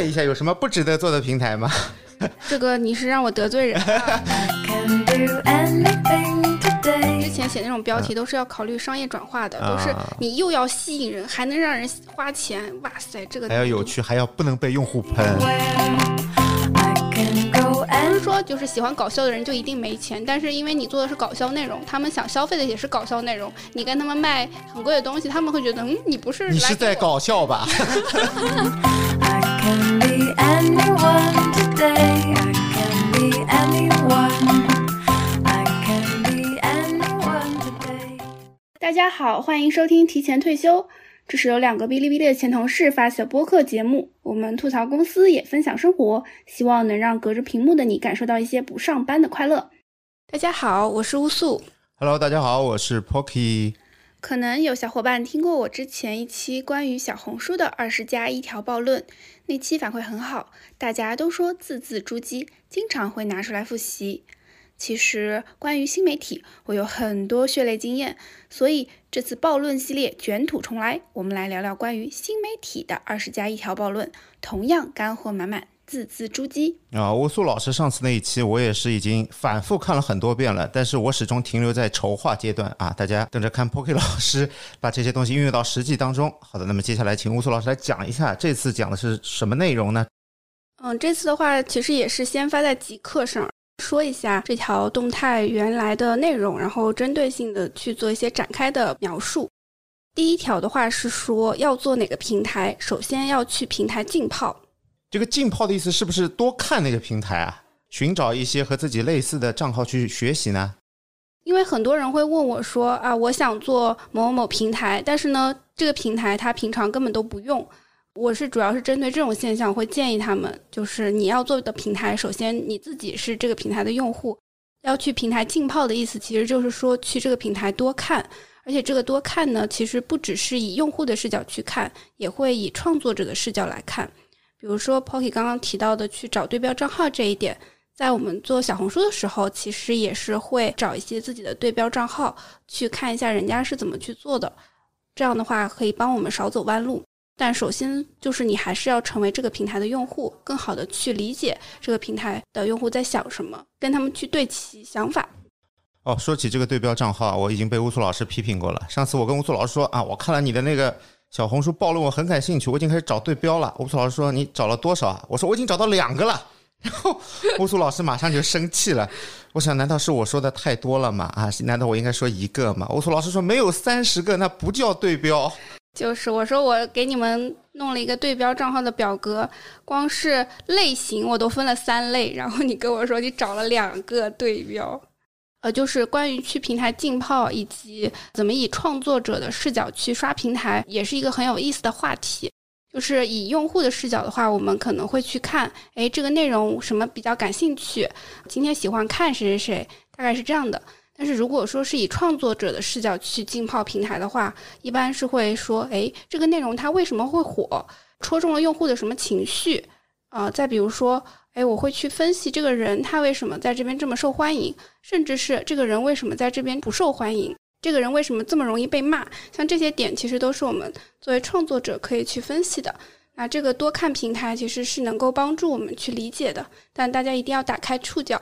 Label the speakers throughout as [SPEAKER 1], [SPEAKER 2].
[SPEAKER 1] 问一下，有什么不值得做的平台吗？
[SPEAKER 2] 这个你是让我得罪人啊
[SPEAKER 3] ！can do anything today.
[SPEAKER 2] 之前写那种标题都是要考虑商业转化的，都是
[SPEAKER 1] 啊
[SPEAKER 2] 你又要吸引人，还能让人花钱，哇塞，这个
[SPEAKER 1] 还要有趣，还要不能被用户喷。
[SPEAKER 2] 不是说就是喜欢搞笑的人就一定没钱，但是因为你做的是搞笑内容，他们想消费的也是搞笑内容，你跟他们卖很贵的东西，他们会觉得嗯，你不是
[SPEAKER 1] 你是在搞笑吧？
[SPEAKER 2] 大家好，欢迎收听提前退休。这是由两个哔哩哔哩的前同事发起的播客节目，我们吐槽公司，也分享生活，希望能让隔着屏幕的你感受到一些不上班的快乐。大家好，我是乌素。
[SPEAKER 1] Hello，大家好，我是 Pocky。
[SPEAKER 2] 可能有小伙伴听过我之前一期关于小红书的二十加一条暴论，那期反馈很好，大家都说字字珠玑，经常会拿出来复习。其实关于新媒体，我有很多血泪经验，所以这次暴论系列卷土重来，我们来聊聊关于新媒体的二十加一条暴论，同样干货满满，字字珠玑。
[SPEAKER 1] 啊，乌苏老师上次那一期我也是已经反复看了很多遍了，但是我始终停留在筹划阶段啊！大家等着看 Pocky 老师把这些东西运用到实际当中。好的，那么接下来请乌苏老师来讲一下，这次讲的是什么内容呢？
[SPEAKER 2] 嗯，这次的话其实也是先发在极客上，说一下这条动态原来的内容，然后针对性的去做一些展开的描述。第一条的话是说要做哪个平台，首先要去平台浸泡。
[SPEAKER 1] 这个浸泡的意思是不是多看那个平台啊，寻找一些和自己类似的账号去学习呢？
[SPEAKER 2] 因为很多人会问我说啊，我想做某某某平台，但是呢，这个平台他平常根本都不用。我是主要是针对这种现象，会建议他们，就是你要做的平台，首先你自己是这个平台的用户，要去平台浸泡的意思，其实就是说去这个平台多看，而且这个多看呢，其实不只是以用户的视角去看，也会以创作者的视角来看。比如说 Pocky 刚刚提到的去找对标账号这一点，在我们做小红书的时候，其实也是会找一些自己的对标账号去看一下人家是怎么去做的，这样的话可以帮我们少走弯路。但首先就是你还是要成为这个平台的用户，更好的去理解这个平台的用户在想什么，跟他们去对齐想法。
[SPEAKER 1] 哦，说起这个对标账号，我已经被乌苏老师批评过了。上次我跟乌苏老师说啊，我看了你的那个小红书暴论，我很感兴趣，我已经开始找对标了。乌苏老师说你找了多少啊？我说我已经找到两个了。然后乌苏老师马上就生气了。我想，难道是我说的太多了吗？啊，难道我应该说一个吗？乌苏老师说没有三十个，那不叫对标。
[SPEAKER 2] 就是我说我给你们弄了一个对标账号的表格，光是类型我都分了三类，然后你跟我说你找了两个对标，呃，就是关于去平台浸泡以及怎么以创作者的视角去刷平台，也是一个很有意思的话题。就是以用户的视角的话，我们可能会去看，哎，这个内容什么比较感兴趣，今天喜欢看谁谁谁，大概是这样的。但是如果说是以创作者的视角去浸泡平台的话，一般是会说，哎，这个内容它为什么会火，戳中了用户的什么情绪啊、再比如说，哎，我会去分析这个人他为什么在这边这么受欢迎，甚至是这个人为什么在这边不受欢迎，这个人为什么这么容易被骂，像这些点其实都是我们作为创作者可以去分析的。那这个多看平台其实是能够帮助我们去理解的，但大家一定要打开触角。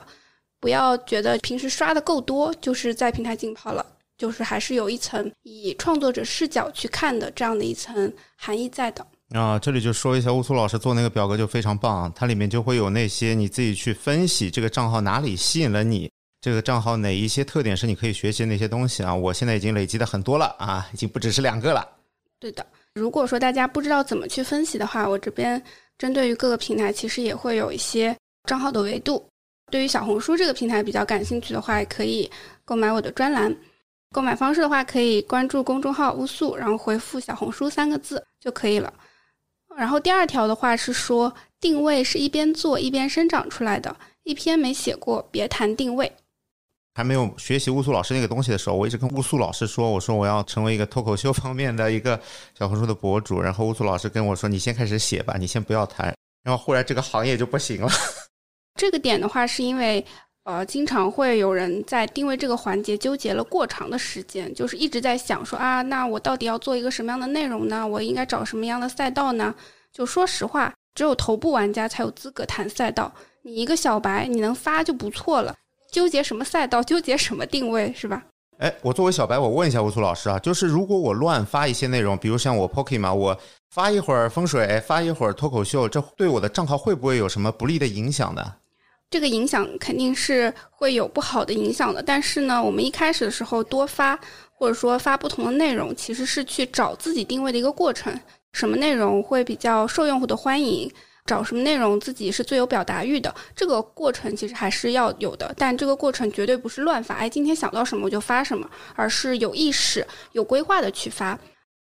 [SPEAKER 2] 不要觉得平时刷的够多，就是在平台浸泡了，就是还是有一层以创作者视角去看的这样的一层含义在的。
[SPEAKER 1] 啊，这里就说一下，乌苏老师做那个表格就非常棒，它里面就会有那些你自己去分析这个账号哪里吸引了你，这个账号哪一些特点是你可以学习的那些东西啊。我现在已经累积的很多了啊，已经不只是两个了。
[SPEAKER 2] 对的，如果说大家不知道怎么去分析的话，我这边针对于各个平台，其实也会有一些账号的维度。对于小红书这个平台比较感兴趣的话，也可以购买我的专栏。购买方式的话，可以关注公众号“乌素”，然后回复“小红书”三个字就可以了。然后第二条的话是说，定位是一边做一边生长出来的，一篇没写过，别谈定位。
[SPEAKER 1] 还没有学习乌苏老师那个东西的时候，我一直跟乌苏老师说，我说我要成为一个脱口秀方面的一个小红书的博主。然后乌苏老师跟我说，你先开始写吧，你先不要谈。然后后来这个行业就不行了。
[SPEAKER 2] 这个点的话，是因为呃，经常会有人在定位这个环节纠结了过长的时间，就是一直在想说啊，那我到底要做一个什么样的内容呢？我应该找什么样的赛道呢？就说实话，只有头部玩家才有资格谈赛道。你一个小白，你能发就不错了，纠结什么赛道，纠结什么定位，是吧？
[SPEAKER 1] 哎，我作为小白，我问一下乌苏老师啊，就是如果我乱发一些内容，比如像我 Pocky 嘛，我发一会儿风水，发一会儿脱口秀，这对我的账号会不会有什么不利的影响呢？
[SPEAKER 2] 这个影响肯定是会有不好的影响的。但是呢，我们一开始的时候多发，或者说发不同的内容，其实是去找自己定位的一个过程。什么内容会比较受用户的欢迎？找什么内容自己是最有表达欲的？这个过程其实还是要有的，但这个过程绝对不是乱发。哎，今天想到什么我就发什么，而是有意识、有规划的去发。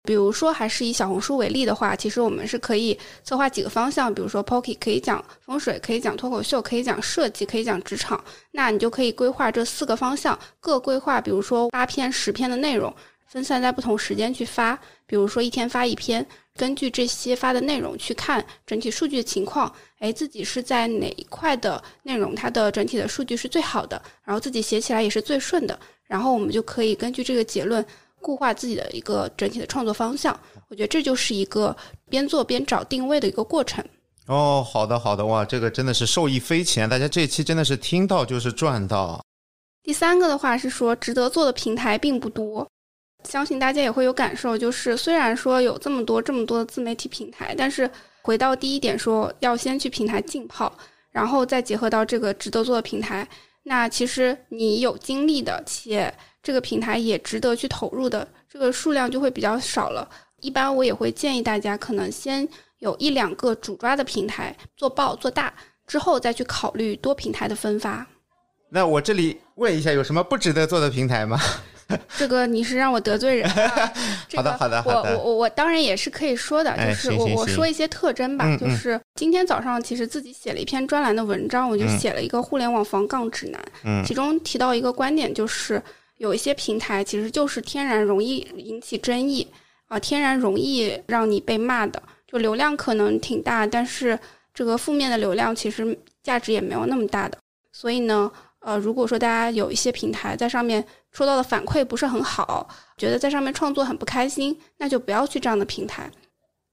[SPEAKER 2] 比如说，还是以小红书为例的话，其实我们是可以策划几个方向，比如说 Pocky 可以讲风水，可以讲脱口秀，可以讲设计，可以讲职场。那你就可以规划这四个方向，各规划，比如说八篇、十篇的内容，分散在不同时间去发。比如说一天发一篇，根据这些发的内容去看整体数据的情况，哎，自己是在哪一块的内容，它的整体的数据是最好的，然后自己写起来也是最顺的，然后我们就可以根据这个结论。固化自己的一个整体的创作方向，我觉得这就是一个边做边找定位的一个过程。
[SPEAKER 1] 哦，好的好的，哇，这个真的是受益匪浅，大家这期真的是听到就是赚到。
[SPEAKER 2] 第三个的话是说，值得做的平台并不多，相信大家也会有感受，就是虽然说有这么多这么多的自媒体平台，但是回到第一点说，要先去平台浸泡，然后再结合到这个值得做的平台，那其实你有精力的且。这个平台也值得去投入的，这个数量就会比较少了。一般我也会建议大家，可能先有一两个主抓的平台做爆做大，之后再去考虑多平台的分发。
[SPEAKER 1] 那我这里问一下，有什么不值得做的平台吗？
[SPEAKER 2] 这个你是让我得罪人啊？
[SPEAKER 1] 好的，好的，好
[SPEAKER 2] 的。我我我当然也是可以说的，就是我我说一些特征吧。就是今天早上其实自己写了一篇专栏的文章，我就写了一个互联网防杠指南。嗯，其中提到一个观点就是。有一些平台其实就是天然容易引起争议啊，天然容易让你被骂的，就流量可能挺大，但是这个负面的流量其实价值也没有那么大的。所以呢，呃，如果说大家有一些平台在上面收到的反馈不是很好，觉得在上面创作很不开心，那就不要去这样的平台。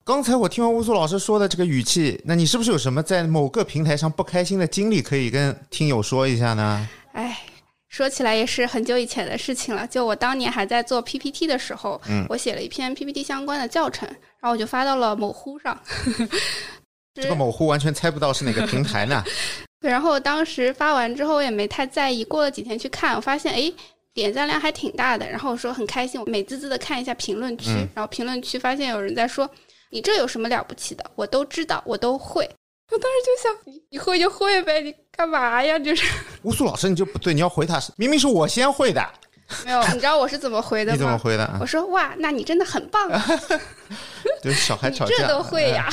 [SPEAKER 1] 刚才我听完乌苏老师说的这个语气，那你是不是有什么在某个平台上不开心的经历可以跟听友说一下呢？
[SPEAKER 2] 哎。说起来也是很久以前的事情了。就我当年还在做 PPT 的时候，嗯，我写了一篇 PPT 相关的教程，然后我就发到了某乎上。
[SPEAKER 1] 这个某乎完全猜不到是哪个平台呢？
[SPEAKER 2] 对，然后当时发完之后我也没太在意。过了几天去看，我发现哎，点赞量还挺大的。然后我说很开心，我美滋滋的看一下评论区，然后评论区发现有人在说：“你这有什么了不起的？我都知道，我都会。”我当时就想，你你会就会呗，你干嘛呀？就 是
[SPEAKER 1] 乌苏老师，你就不对，你要回他，明明是我先会的。
[SPEAKER 2] 没有，你知道我是怎么回的吗？
[SPEAKER 1] 你怎么回的？
[SPEAKER 2] 我说哇，那你真的很棒。
[SPEAKER 1] 就是小孩吵架，
[SPEAKER 2] 这都会呀？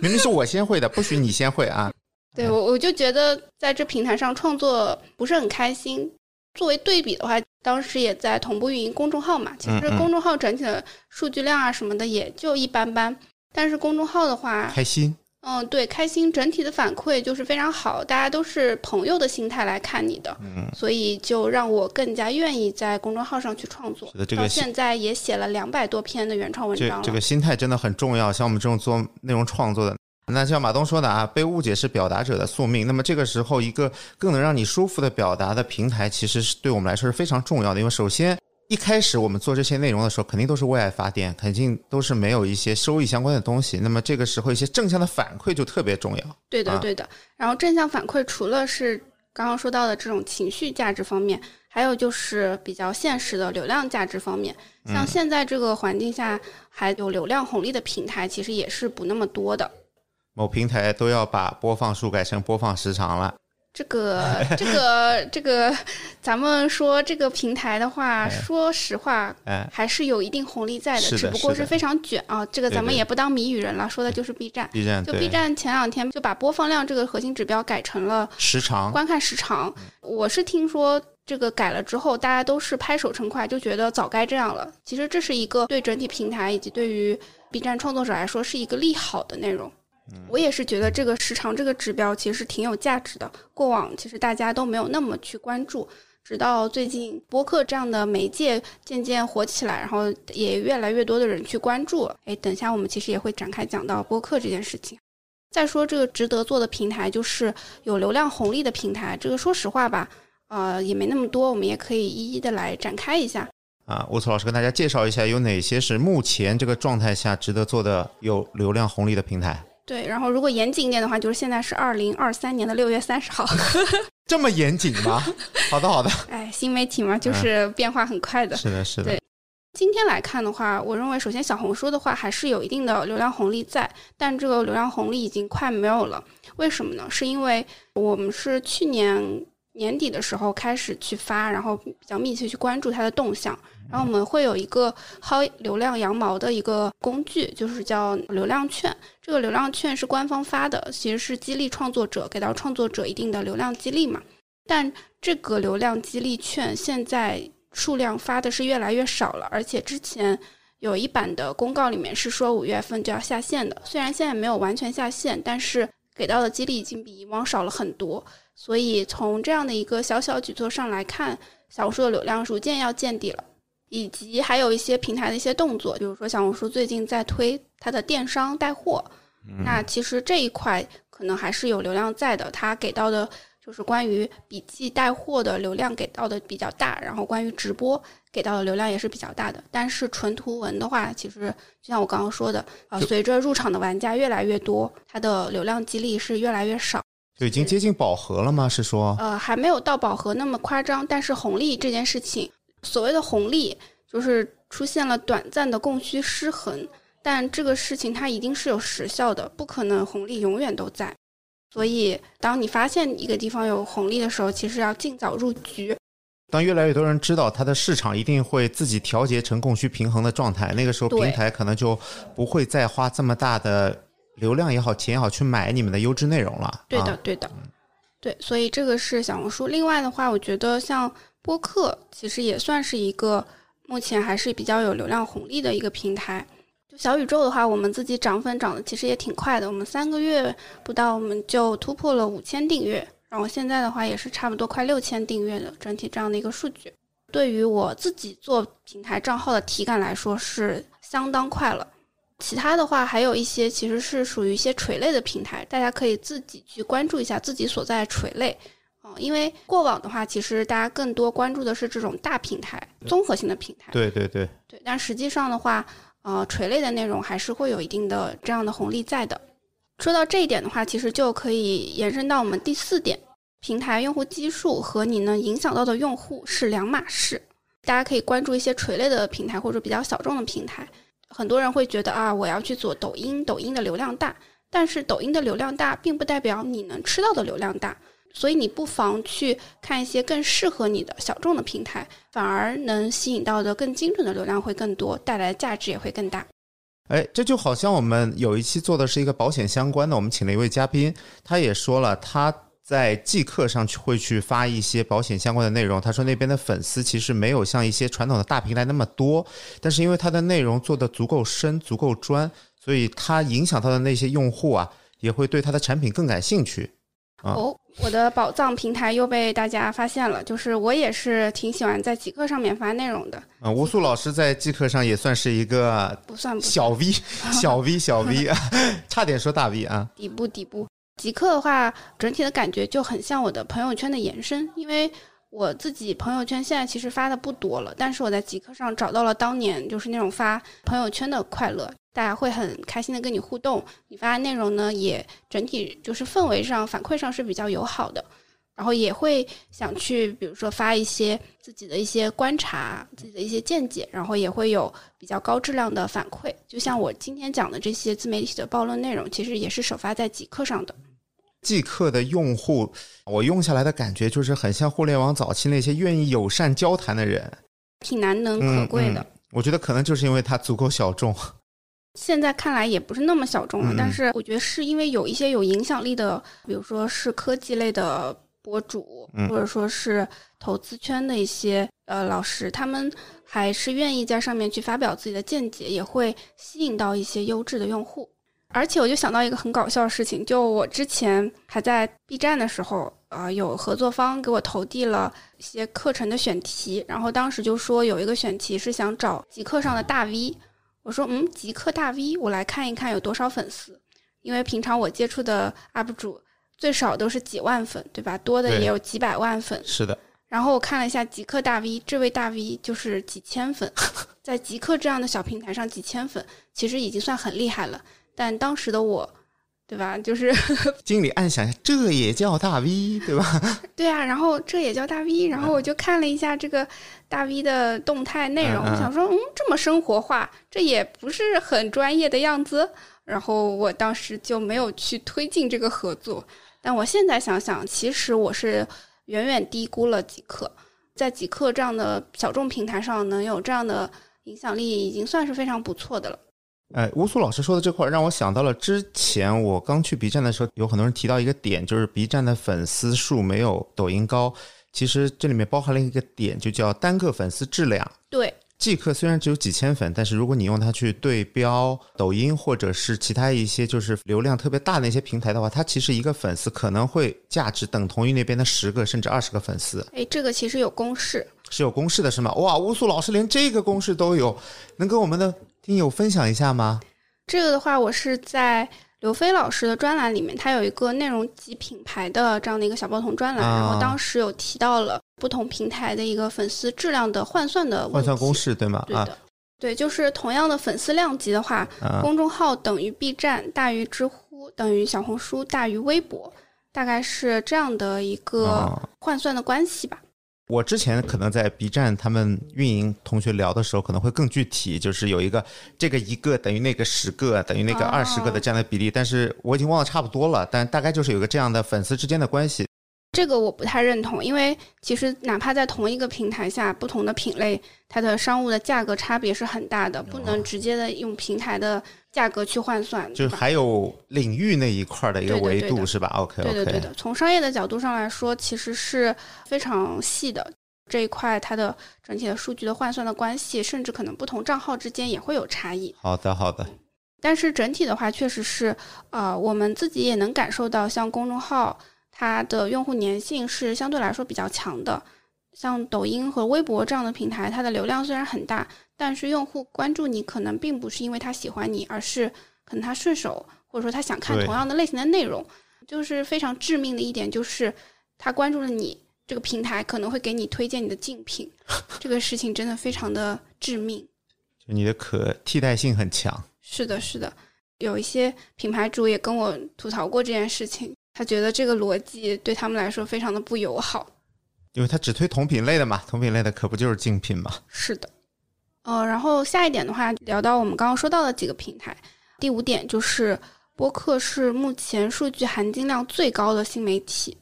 [SPEAKER 1] 明明是我先会的，不许你先会啊！
[SPEAKER 2] 对我，我就觉得在这平台上创作不是很开心。作为对比的话，当时也在同步运营公众号嘛，其实公众号整体的数据量啊什么的也就一般般，但是公众号的话，
[SPEAKER 1] 开心。
[SPEAKER 2] 嗯，对，开心整体的反馈就是非常好，大家都是朋友的心态来看你的，嗯，所以就让我更加愿意在公众号上去创作。到现在也写了两百多篇的原创文章了。
[SPEAKER 1] 这个心态真的很重要，像我们这种做内容创作的，那像马东说的啊，被误解是表达者的宿命。那么这个时候，一个更能让你舒服的表达的平台，其实是对我们来说是非常重要的，因为首先。一开始我们做这些内容的时候，肯定都是为爱发电，肯定都是没有一些收益相关的东西。那么这个时候，一些正向的反馈就特别重要。
[SPEAKER 2] 对的，对的。然后正向反馈除了是刚刚说到的这种情绪价值方面，还有就是比较现实的流量价值方面。像现在这个环境下，还有流量红利的平台，其实也是不那么多的。
[SPEAKER 1] 某平台都要把播放数改成播放时长了。
[SPEAKER 2] 这个这个这个，咱们说这个平台的话，说实话，还是有一定红利在的，只不过是非常卷啊。这个咱们也不当谜语人了，说的就是 B 站。
[SPEAKER 1] B 站
[SPEAKER 2] 就 B 站前两天就把播放量这个核心指标改成了
[SPEAKER 1] 时长，
[SPEAKER 2] 观看时长。我是听说这个改了之后，大家都是拍手称快，就觉得早该这样了。其实这是一个对整体平台以及对于 B 站创作者来说是一个利好的内容。我也是觉得这个时长这个指标其实挺有价值的。过往其实大家都没有那么去关注，直到最近播客这样的媒介渐渐火起来，然后也越来越多的人去关注。哎，等下我们其实也会展开讲到播客这件事情。再说这个值得做的平台，就是有流量红利的平台。这个说实话吧，呃，也没那么多，我们也可以一一的来展开一下。
[SPEAKER 1] 啊，乌苏老师跟大家介绍一下，有哪些是目前这个状态下值得做的有流量红利的平台？
[SPEAKER 2] 对，然后如果严谨一点的话，就是现在是二零二三年的六月三十号。
[SPEAKER 1] 这么严谨吗？好的，好的，
[SPEAKER 2] 哎，新媒体嘛，就是变化很快的。
[SPEAKER 1] 是的，是的
[SPEAKER 2] 对。今天来看的话，我认为首先小红书的话还是有一定的流量红利在，但这个流量红利已经快没有了。为什么呢？是因为我们是去年年底的时候开始去发，然后比较密切去关注它的动向，然后我们会有一个薅流量羊毛的一个工具，就是叫流量券。这个流量券是官方发的，其实是激励创作者，给到创作者一定的流量激励嘛。但这个流量激励券现在数量发的是越来越少了，而且之前有一版的公告里面是说五月份就要下线的，虽然现在没有完全下线，但是给到的激励已经比以往少了很多。所以从这样的一个小小举措上来看，小红书的流量逐渐要见底了。以及还有一些平台的一些动作，比如说小红书最近在推它的电商带货，那其实这一块可能还是有流量在的，它给到的就是关于笔记带货的流量给到的比较大，然后关于直播给到的流量也是比较大的。但是纯图文的话，其实就像我刚刚说的，呃、随着入场的玩家越来越多，它的流量激励是越来越少。
[SPEAKER 1] 就已经接近饱和了吗？是说？
[SPEAKER 2] 呃，还没有到饱和那么夸张，但是红利这件事情，所谓的红利就是出现了短暂的供需失衡，但这个事情它一定是有时效的，不可能红利永远都在。所以，当你发现一个地方有红利的时候，其实要尽早入局。
[SPEAKER 1] 当越来越多人知道它的市场一定会自己调节成供需平衡的状态，那个时候平台可能就不会再花这么大的流量也好、钱也好去买你们的优质内容了。
[SPEAKER 2] 对的，
[SPEAKER 1] 啊、
[SPEAKER 2] 对的，对，所以这个是小红书。另外的话，我觉得像播客，其实也算是一个目前还是比较有流量红利的一个平台。就小宇宙的话，我们自己涨粉涨的其实也挺快的，我们三个月不到，我们就突破了五千订阅，然后现在的话也是差不多快六千订阅的整体这样的一个数据。对于我自己做平台账号的体感来说，是相当快了。其他的话，还有一些其实是属于一些垂类的平台，大家可以自己去关注一下自己所在垂类。嗯，因为过往的话，其实大家更多关注的是这种大平台、综合性的平台。
[SPEAKER 1] 对对对，
[SPEAKER 2] 对，但实际上的话，呃，垂类的内容还是会有一定的这样的红利在的。说到这一点的话，其实就可以延伸到我们第四点，平台用户基数和你能影响到的用户是两码事。大家可以关注一些垂类的平台或者比较小众的平台。很多人会觉得啊，我要去做抖音，抖音的流量大，但是抖音的流量大，并不代表你能吃到的流量大。所以你不妨去看一些更适合你的小众的平台，反而能吸引到的更精准的流量会更多，带来的价值也会更大。
[SPEAKER 1] 哎，这就好像我们有一期做的是一个保险相关的，我们请了一位嘉宾，他也说了他。在即刻上去会去发一些保险相关的内容。他说那边的粉丝其实没有像一些传统的大平台那么多，但是因为他的内容做的足够深、足够专，所以他影响到的那些用户啊，也会对他的产品更感兴趣。啊
[SPEAKER 2] 哦，我的宝藏平台又被大家发现了，就是我也是挺喜欢在极客上面发内容的。
[SPEAKER 1] 啊，吴素老师在极客上也算是一个
[SPEAKER 2] 不算不算
[SPEAKER 1] 小 V，小 V，小 V，差点说大 V 啊。
[SPEAKER 2] 底部底部。极客的话，整体的感觉就很像我的朋友圈的延伸，因为我自己朋友圈现在其实发的不多了，但是我在极客上找到了当年就是那种发朋友圈的快乐，大家会很开心的跟你互动，你发的内容呢也整体就是氛围上反馈上是比较友好的，然后也会想去比如说发一些自己的一些观察、自己的一些见解，然后也会有比较高质量的反馈，就像我今天讲的这些自媒体的暴论内容，其实也是首发在极客上的。
[SPEAKER 1] 即刻的用户，我用下来的感觉就是很像互联网早期那些愿意友善交谈的人，
[SPEAKER 2] 挺难能可贵的。
[SPEAKER 1] 嗯嗯我觉得可能就是因为它足够小众。
[SPEAKER 2] 现在看来也不是那么小众了，
[SPEAKER 1] 嗯
[SPEAKER 2] 但是我觉得是因为有一些有影响力的，比如说是科技类的博主，
[SPEAKER 1] 嗯
[SPEAKER 2] 或者说是投资圈的一些呃老师，他们还是愿意在上面去发表自己的见解，也会吸引到一些优质的用户。而且我就想到一个很搞笑的事情，就我之前还在 B 站的时候，呃，有合作方给我投递了一些课程的选题，然后当时就说有一个选题是想找极客上的大 V，我说嗯，极客大 V，我来看一看有多少粉丝。因为平常我接触的 UP 主最少都是几万粉，对吧？多的也有几百万粉。
[SPEAKER 1] 是的，
[SPEAKER 2] 然后我看了一下极客大 V，这位大 V 就是几千粉，在极客这样的小平台上几千粉，其实已经算很厉害了。但当时的我，对吧？就是
[SPEAKER 1] 经理暗想，这也叫大 V 对吧？
[SPEAKER 2] 对啊，然后这也叫大 V，然后我就看了一下这个大 V 的动态内容，我想说，嗯，这么生活化，这也不是很专业的样子。然后我当时就没有去推进这个合作。但我现在想想，其实我是远远低估了极客，在极客这样的小众平台上能有这样的影响力，已经算是非常不错的了。
[SPEAKER 1] 呃，乌苏老师说的这块儿让我想到了之前我刚去 B 站的时候，有很多人提到一个点，就是 B 站的粉丝数没有抖音高。其实这里面包含了一个点，就叫单个粉丝质量。
[SPEAKER 2] 对，
[SPEAKER 1] 即刻虽然只有几千粉，但是如果你用它去对标抖音或者是其他一些就是流量特别大的一些平台的话，它其实一个粉丝可能会价值等同于那边的十个甚至二十个粉丝，
[SPEAKER 2] 哎，这个其实有公式，
[SPEAKER 1] 是有公式的，是吗？哇，乌苏老师连这个公式都有，能跟我们的听友分享一下吗？
[SPEAKER 2] 这个的话，我是在刘飞老师的专栏里面，他有一个内容及品牌的这样的一个小报童专栏，
[SPEAKER 1] 啊
[SPEAKER 2] 然后当时有提到了不同平台的一个粉丝质量的换算的。
[SPEAKER 1] 换算公式对吗？啊
[SPEAKER 2] 对的，对，就是同样的粉丝量级的话，
[SPEAKER 1] 啊，
[SPEAKER 2] 公众号等于 B 站大于知乎等于小红书大于微博，大概是这样的一个
[SPEAKER 1] 啊
[SPEAKER 2] 换算的关系吧。
[SPEAKER 1] 我之前可能在 B 站他们运营同学聊的时候，可能会更具体，就是有一个这个一个等于那个十个等于那个
[SPEAKER 2] 哦
[SPEAKER 1] 二十个的这样的比例，但是我已经忘了差不多了，但大概就是有个这样的粉丝之间的关系。
[SPEAKER 2] 这个我不太认同，因为其实哪怕在同一个平台下，不同的品类，它的商务的价格差别是很大的，不能直接的用平台的价格去换算，
[SPEAKER 1] 就是？还有领域那一块儿的一个维度是吧？OK
[SPEAKER 2] 对的，对
[SPEAKER 1] OK，
[SPEAKER 2] 的。从商业的角度上来说，其实是非常细的这一块，它的整体的数据的换算的关系，甚至可能不同账号之间也会有差异。
[SPEAKER 1] 好的好的，
[SPEAKER 2] 但是整体的话，确实是，呃，我们自己也能感受到，像公众号它的用户粘性是相对来说比较强的。像抖音和微博这样的平台，它的流量虽然很大，但是用户关注你可能并不是因为他喜欢你，而是可能他顺手，或者说他想看同样的类型的内容。就是非常致命的一点，就是他关注了你这个平台，可能会给你推荐你的竞品，这个事情真的非常的致命。
[SPEAKER 1] 就你的可替代性很强。
[SPEAKER 2] 是的，是的，有一些品牌主也跟我吐槽过这件事情，他觉得这个逻辑对他们来说非常的不友好。
[SPEAKER 1] 因为他只推同品类的嘛，同品类的可不就是竞品嘛？
[SPEAKER 2] 是的，呃，然后下一点的话，聊到我们刚刚说到的几个平台，第五点就是播客是目前数据含金量最高的新媒体。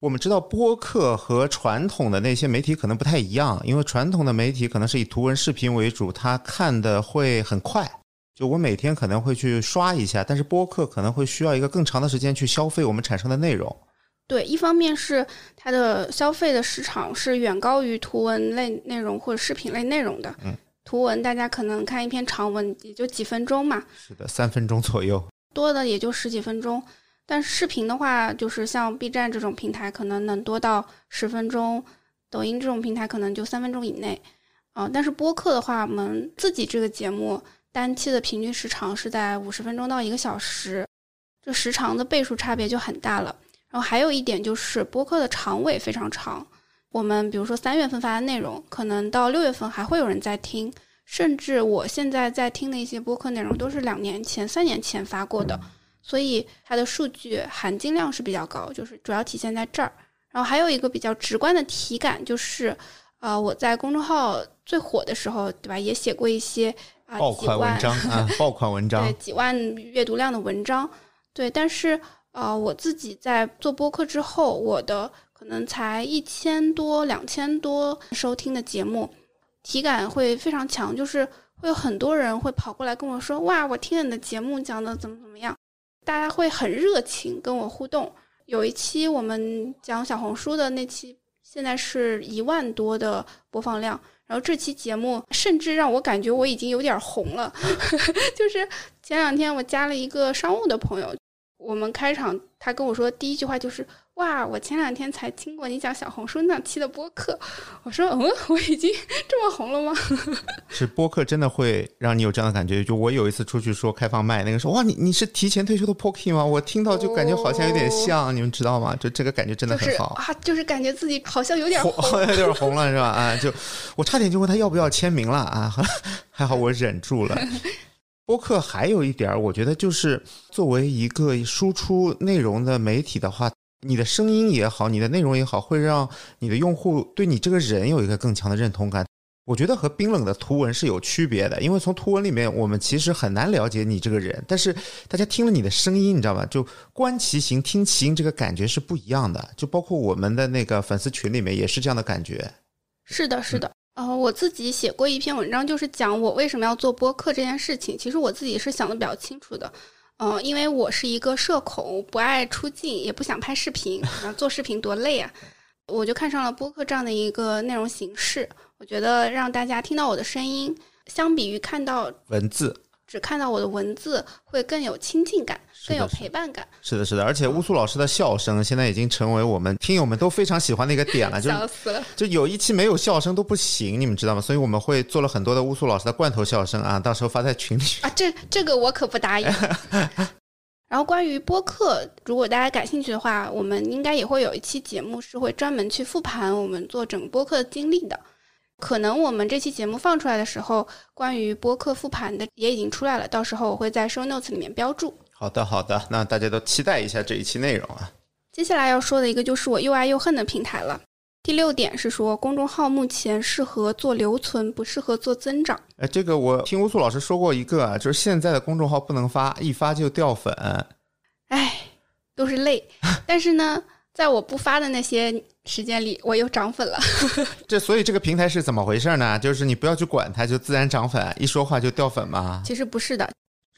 [SPEAKER 1] 我们知道播客和传统的那些媒体可能不太一样，因为传统的媒体可能是以图文视频为主，它看的会很快。就我每天可能会去刷一下，但是播客可能会需要一个更长的时间去消费我们产生的内容。
[SPEAKER 2] 对，一方面是它的消费的市场是远高于图文类内容或者视频类内容的。
[SPEAKER 1] 嗯，
[SPEAKER 2] 图文大家可能看一篇长文也就几分钟嘛，
[SPEAKER 1] 是的，三分钟左右。
[SPEAKER 2] 多的也就十几分钟。但视频的话，就是像 B 站这种平台，可能能多到十分钟；抖音这种平台可能就三分钟以内。啊、但是播客的话，我们自己这个节目单期的平均时长是在五十分钟到一个小时，这时长的倍数差别就很大了。然后还有一点就是播客的长尾非常长，我们比如说三月份发的内容，可能到六月份还会有人在听，甚至我现在在听的一些播客内容都是两年前、三年前发过的，所以它的数据含金量是比较高，就是主要体现在这儿。然后还有一个比较直观的体感就是，呃，我在公众号最火的时候，对吧，也写过一些啊、
[SPEAKER 1] 爆款
[SPEAKER 2] 几万
[SPEAKER 1] 文章啊，爆款文章
[SPEAKER 2] 对，几万阅读量的文章，对，但是呃，我自己在做播客之后，我的可能才一千多、两千多收听的节目，体感会非常强，就是会有很多人会跑过来跟我说：“哇，我听了你的节目，讲的怎么怎么样。”大家会很热情跟我互动。有一期我们讲小红书的那期，现在是一万多的播放量。然后这期节目甚至让我感觉我已经有点红了，就是前两天我加了一个商务的朋友，我们开场他跟我说第一句话就是哇，我前两天才听过你讲小红书那期的播客。我说嗯，我已经这么红了吗？
[SPEAKER 1] 是播客真的会让你有这样的感觉。就我有一次出去说开放麦，那个时候哇，你你是提前退休的 Pocky 吗？我听到就感觉好像有点像，你们知道吗？就这个感觉真的
[SPEAKER 2] 就是
[SPEAKER 1] 很好。
[SPEAKER 2] 啊，就是感觉自己好像有点
[SPEAKER 1] 红，
[SPEAKER 2] 红。
[SPEAKER 1] 好像有点 红了是吧？啊，就我差点就问他要不要签名了啊，还好我忍住了。播客还有一点，我觉得就是作为一个输出内容的媒体的话，你的声音也好，你的内容也好，会让你的用户对你这个人有一个更强的认同感。我觉得和冰冷的图文是有区别的，因为从图文里面我们其实很难了解你这个人，但是大家听了你的声音，你知道吧？就观其形，听其音，这个感觉是不一样的。就包括我们的那个粉丝群里面也是这样的感觉。
[SPEAKER 2] 是的，是的。呃，我自己写过一篇文章，就是讲我为什么要做播客这件事情。其实我自己是想的比较清楚的，嗯、因为我是一个社恐，不爱出镜，也不想拍视频，然后做视频多累啊，我就看上了播客这样的一个内容形式。我觉得让大家听到我的声音，相比于看到
[SPEAKER 1] 文字
[SPEAKER 2] 只看到我的文字，会更有亲近感，更有陪伴感。
[SPEAKER 1] 是的，是的，而且乌苏老师的笑声现在已经成为我们听友们都非常喜欢的一个点了，就
[SPEAKER 2] 笑死了！
[SPEAKER 1] 就有一期没有笑声都不行，你们知道吗？所以我们会做了很多的乌苏老师的罐头笑声啊，到时候发在群里。
[SPEAKER 2] 啊，这这个我可不答应。然后关于播客，如果大家感兴趣的话，我们应该也会有一期节目是会专门去复盘我们做整个播客的经历的。可能我们这期节目放出来的时候，关于播客复盘的也已经出来了，到时候我会在 show notes 里面标注。
[SPEAKER 1] 好的，好的，那大家都期待一下这一期内容啊。
[SPEAKER 2] 接下来要说的一个就是我又爱又恨的平台了。第六点是说，公众号目前适合做留存，不适合做增长。
[SPEAKER 1] 哎，这个我听乌苏老师说过一个啊，就是现在的公众号不能发，一发就掉粉。
[SPEAKER 2] 唉，都是泪。但是呢，在我不发的那些时间里，我又涨粉了。
[SPEAKER 1] 这所以这个平台是怎么回事呢？就是你不要去管它，就自然涨粉，一说话就掉粉嘛。
[SPEAKER 2] 其实不是的。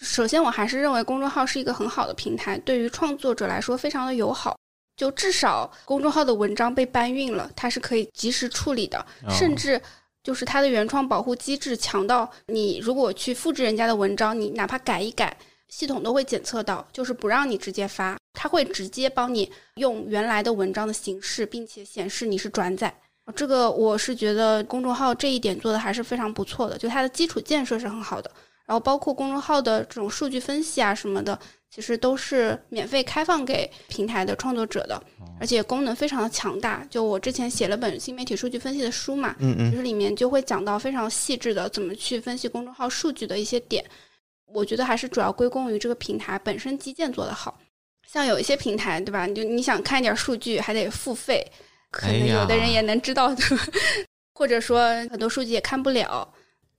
[SPEAKER 2] 首先，我还是认为公众号是一个很好的平台，对于创作者来说非常的友好。就至少公众号的文章被搬运了，它是可以及时处理的，
[SPEAKER 1] 哦
[SPEAKER 2] 甚至就是它的原创保护机制强到你如果去复制人家的文章，你哪怕改一改，系统都会检测到，就是不让你直接发，它会直接帮你用原来的文章的形式，并且显示你是转载。这个我是觉得公众号这一点做的还是非常不错的，就它的基础建设是很好的。然后包括公众号的这种数据分析啊什么的，其实都是免费开放给平台的创作者的，而且功能非常的强大。就我之前写了本新媒体数据分析的书嘛，
[SPEAKER 1] 嗯嗯
[SPEAKER 2] 其实里面就会讲到非常细致的怎么去分析公众号数据的一些点。我觉得还是主要归功于这个平台本身基建做得好。像有一些平台，对吧？你就你想看一点数据，还得付费，可能有的人也能知道的，或者说很多数据也看不了。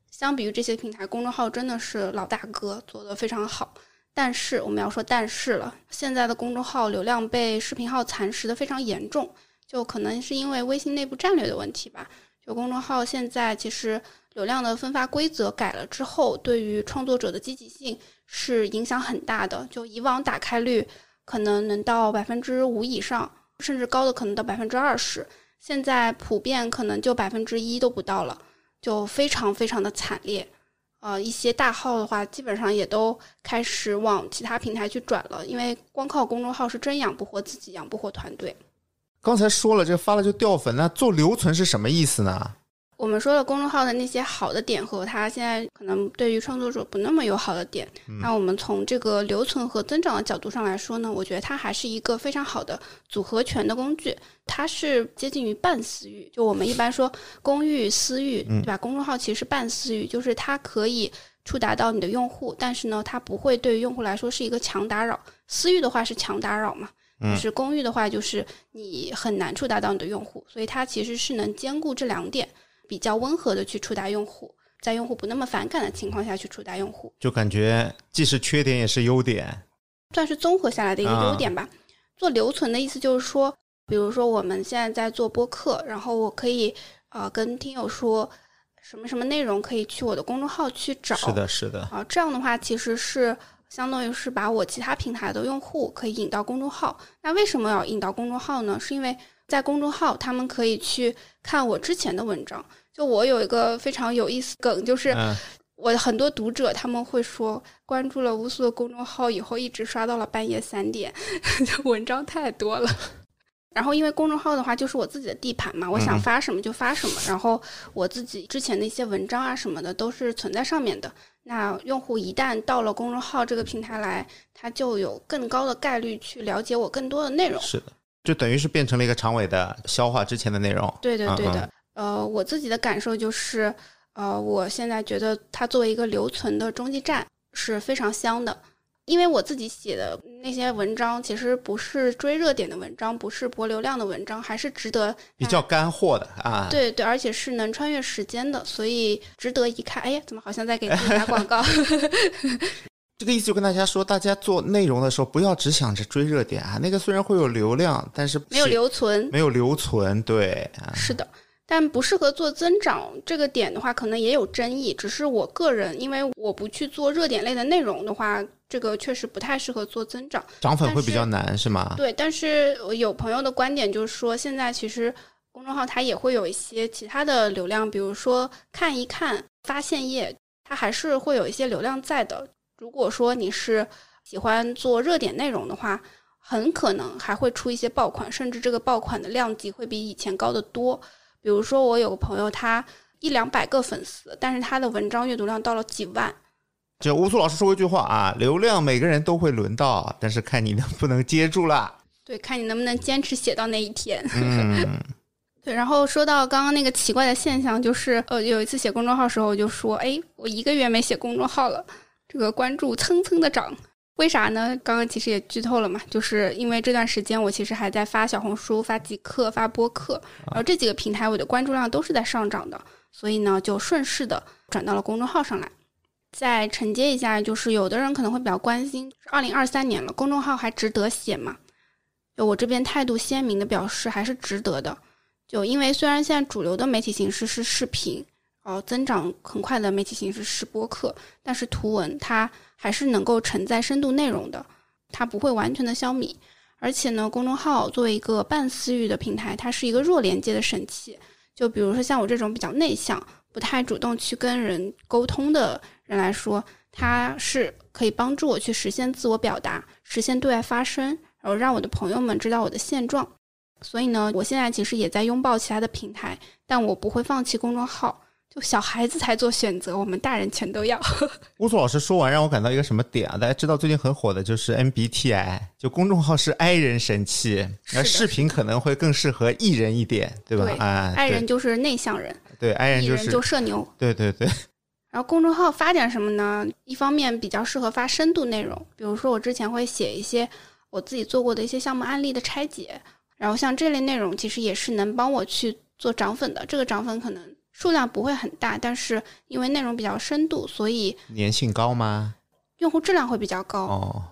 [SPEAKER 2] 相比于这些平台，公众号真的是老大哥，做得非常好。但是我们要说但是了，现在的公众号流量被视频号蚕食的非常严重，就可能是因为微信内部战略的问题吧。就公众号现在其实流量的分发规则改了之后，对于创作者的积极性是影响很大的。就以往打开率可能能到百分之五以上，甚至高的可能到百分之二十，现在普遍可能就百分之一都不到了，就非常非常的惨烈。呃，一些大号的话，基本上也都开始往其他平台去转了，因为光靠公众号是真养不活自己，养不活团队。
[SPEAKER 1] 刚才说了，这发了就掉粉，那做留存是什么意思呢？
[SPEAKER 2] 我们说了公众号的那些好的点和它现在可能对于创作者不那么友好的点，那我们从这个留存和增长的角度上来说呢，我觉得它还是一个非常好的组合拳的工具。它是接近于半私域，就我们一般说公域、私域，对吧？公众号其实是半私域，就是它可以触达到你的用户，但是呢，它不会对于用户来说是一个强打扰。私域的话是强打扰嘛，
[SPEAKER 1] 嗯
[SPEAKER 2] 就是公域的话就是你很难触达到你的用户，所以它其实是能兼顾这两点。比较温和的去触达用户，在用户不那么反感的情况下去触达用户，
[SPEAKER 1] 就感觉既是缺点也是优点。
[SPEAKER 2] 算是综合下来的一个
[SPEAKER 1] 啊
[SPEAKER 2] 优点吧。做留存的意思就是说，比如说我们现在在做播客，然后我可以呃跟听友说什么什么内容可以去我的公众号去找，
[SPEAKER 1] 是的，是的，
[SPEAKER 2] 啊，这样的话其实是相当于是把我其他平台的用户可以引到公众号。那为什么要引到公众号呢？是因为在公众号他们可以去看我之前的文章。就我有一个非常有意思梗，就是
[SPEAKER 1] 嗯
[SPEAKER 2] 我很多读者他们会说，关注了乌苏的公众号以后，一直刷到了半夜三点，文章太多了。然后因为公众号的话，就是我自己的地盘嘛，我想
[SPEAKER 1] 嗯
[SPEAKER 2] 发什么就发什么。然后我自己之前的一些文章啊什么的都是存在上面的。那用户一旦到了公众号这个平台来，他就有更高的概率去了解我更多的内容。
[SPEAKER 1] 是的，就等于是变成了一个长尾的消化之前的内容。
[SPEAKER 2] 对对对
[SPEAKER 1] 嗯
[SPEAKER 2] 的，呃，我自己的感受就是，呃，我现在觉得它作为一个留存的中继站是非常香的，因为我自己写的那些文章其实不是追热点的文章，不是博流量的文章，还是值得
[SPEAKER 1] 比较干货的啊。，
[SPEAKER 2] 对对，而且是能穿越时间的，所以值得一看。哎呀，怎么好像在给自己打广告？
[SPEAKER 1] 这个意思就跟大家说，大家做内容的时候不要只想着追热点啊，那个虽然会有流量，但是
[SPEAKER 2] 没有留存，
[SPEAKER 1] 没有留存，对啊，
[SPEAKER 2] 是的，但不适合做增长这个点的话，可能也有争议。只是我个人，因为我不去做热点类的内容的话，这个确实不太适合做增长。
[SPEAKER 1] 涨粉会比较难，是吗？
[SPEAKER 2] 对，但是有朋友的观点就是说，现在其实公众号它也会有一些其他的流量，比如说看一看、发现页，它还是会有一些流量在的。如果说你是喜欢做热点内容的话，很可能还会出一些爆款，甚至这个爆款的量级会比以前高得多。比如说，我有个朋友，他一两百个粉丝，但是他的文章阅读量到了几万。
[SPEAKER 1] 就乌苏老师说过一句话啊，流量每个人都会轮到，但是看你能不能接住啦。
[SPEAKER 2] 对，看你能不能坚持写到那一天。
[SPEAKER 1] 嗯，
[SPEAKER 2] 对，然后说到刚刚那个奇怪的现象，就是呃，有一次写公众号的时候，我就说，哎，我一个月没写公众号了，这个关注蹭蹭的涨，为啥呢？刚刚其实也剧透了嘛，就是因为这段时间我其实还在发小红书、发极客、发播客，然后这几个平台我的关注量都是在上涨的，所以呢，就顺势的转到了公众号上来。再承接一下，就是有的人可能会比较关心，二零二三年了，公众号还值得写吗？就我这边态度鲜明的表示，还是值得的。就因为虽然现在主流的媒体形式是视频，哦，增长很快的媒体形式是播客，但是图文它还是能够承载深度内容的，它不会完全的消弭。而且呢，公众号作为一个半私域的平台，它是一个弱连接的神器。就比如说像我这种比较内向、不太主动去跟人沟通的人来说，它是可以帮助我去实现自我表达，实现对外发声，然后让我的朋友们知道我的现状。所以呢，我现在其实也在拥抱其他的平台，但我不会放弃公众号。就小孩子才做选择，我们大人全都要。
[SPEAKER 1] 乌苏老师说完，让我感到一个什么点啊？大家知道最近很火的就是 MBTI，就公众号是 I 人神器，那视频可能会更适合 E 人一点，对吧？
[SPEAKER 2] 对
[SPEAKER 1] 啊
[SPEAKER 2] ，，I 人就是内向人，
[SPEAKER 1] 对对 I 人就是
[SPEAKER 2] 就社牛。
[SPEAKER 1] 对对对，
[SPEAKER 2] 然后公众号发点什么呢？一方面比较适合发深度内容，比如说我之前会写一些我自己做过的一些项目案例的拆解，然后像这类内容其实也是能帮我去做涨粉的。这个涨粉可能数量不会很大，但是因为内容比较深度，所以
[SPEAKER 1] 粘性高吗？
[SPEAKER 2] 用户质量会比较高。
[SPEAKER 1] 哦，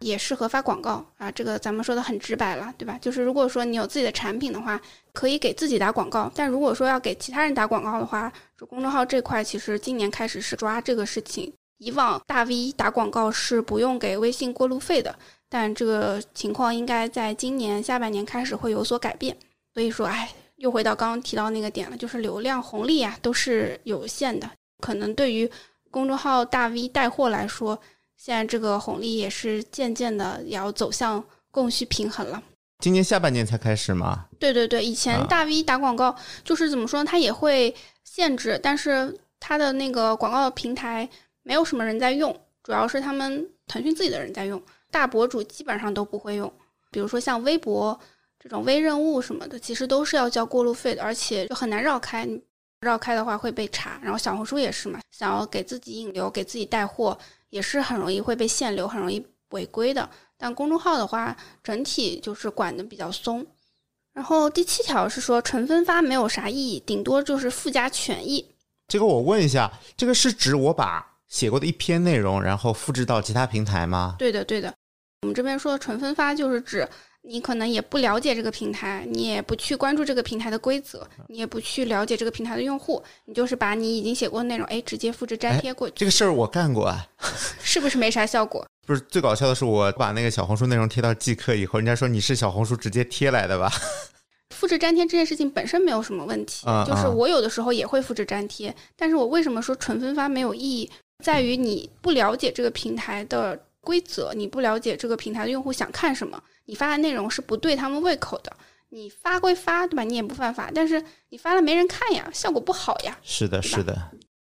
[SPEAKER 2] 也适合发广告啊，这个咱们说的很直白了，对吧？就是如果说你有自己的产品的话，可以给自己打广告，但如果说要给其他人打广告的话，就公众号这块其实今年开始是抓这个事情。以往大 V 打广告是不用给微信过路费的，但这个情况应该在今年下半年开始会有所改变。所以说，哎，又回到刚刚提到那个点了，就是流量红利啊都是有限的，可能对于公众号大 V 带货来说，现在这个红利也是渐渐的也要走向供需平衡了。
[SPEAKER 1] 今年下半年才开始吗？
[SPEAKER 2] 对对对，以前
[SPEAKER 1] 啊
[SPEAKER 2] 大 V 打广告就是怎么说呢，它也会限制，但是它的那个广告平台没有什么人在用，主要是他们腾讯自己的人在用，大博主基本上都不会用。比如说像微博这种微任务什么的，其实都是要交过路费的，而且就很难绕开。你绕开的话会被查。然后小红书也是嘛，想要给自己引流、给自己带货，也是很容易会被限流，很容易违规的。但公众号的话，整体就是管的比较松。然后第七条是说纯分发没有啥意义，顶多就是附加权益。
[SPEAKER 1] 这个我问一下，这个是指我把写过的一篇内容，然后复制到其他平台吗？
[SPEAKER 2] 对的，对的。我们这边说的纯分发，就是指你可能也不了解这个平台，你也不去关注这个平台的规则，你也不去了解这个平台的用户，你就是把你已经写过的内容，哎，直接复制粘贴过去，
[SPEAKER 1] 这个事儿我干过啊。
[SPEAKER 2] 是不是没啥效果？
[SPEAKER 1] 不是最搞笑的是，我把那个小红书内容贴到即刻以后，人家说你是小红书直接贴来的吧？
[SPEAKER 2] 复制粘贴这件事情本身没有什么问题，就是我有的时候也会复制粘贴，但是我为什么说纯分发没有意义，在于你不了解这个平台的规则，你不了解这个平台的用户想看什么，你发的内容是不对他们胃口的。你发归发，对吧？你也不犯法，但是你发了没人看呀，效果不好呀。
[SPEAKER 1] 是的，是的，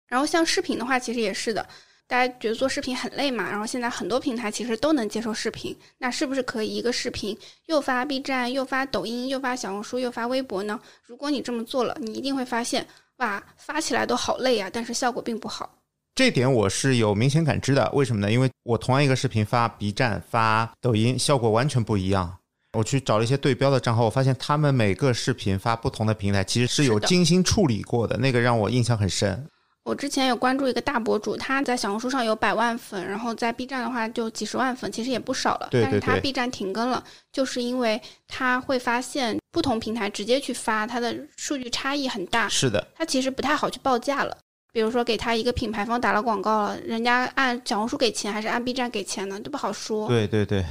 [SPEAKER 2] 然后像视频的话，其实也是的，大家觉得做视频很累嘛，然后现在很多平台其实都能接受视频，那是不是可以一个视频又发 B 站，又发抖音，又发小红书，又发微博呢？如果你这么做了，你一定会发现，哇，发起来都好累啊，但是效果并不好。
[SPEAKER 1] 这点我是有明显感知的。为什么呢？因为我同样一个视频发 B 站、发抖音，效果完全不一样。我去找了一些对标的账号，我发现他们每个视频发不同的平台，其实是有精心处理过的，那个让我印象很深。
[SPEAKER 2] 我之前有关注一个大博主，他在小红书上有百万粉，然后在 B 站的话就几十万粉，其实也不少了。
[SPEAKER 1] 对
[SPEAKER 2] 但是他
[SPEAKER 1] 对对
[SPEAKER 2] B 站停更了，就是因为他会发现不同平台直接去发，它的数据差异很大。
[SPEAKER 1] 是的，
[SPEAKER 2] 他其实不太好去报价了。比如说给他一个品牌方打了广告了，人家按小红书给钱还是按 B 站给钱呢，都不好说。
[SPEAKER 1] 对对对，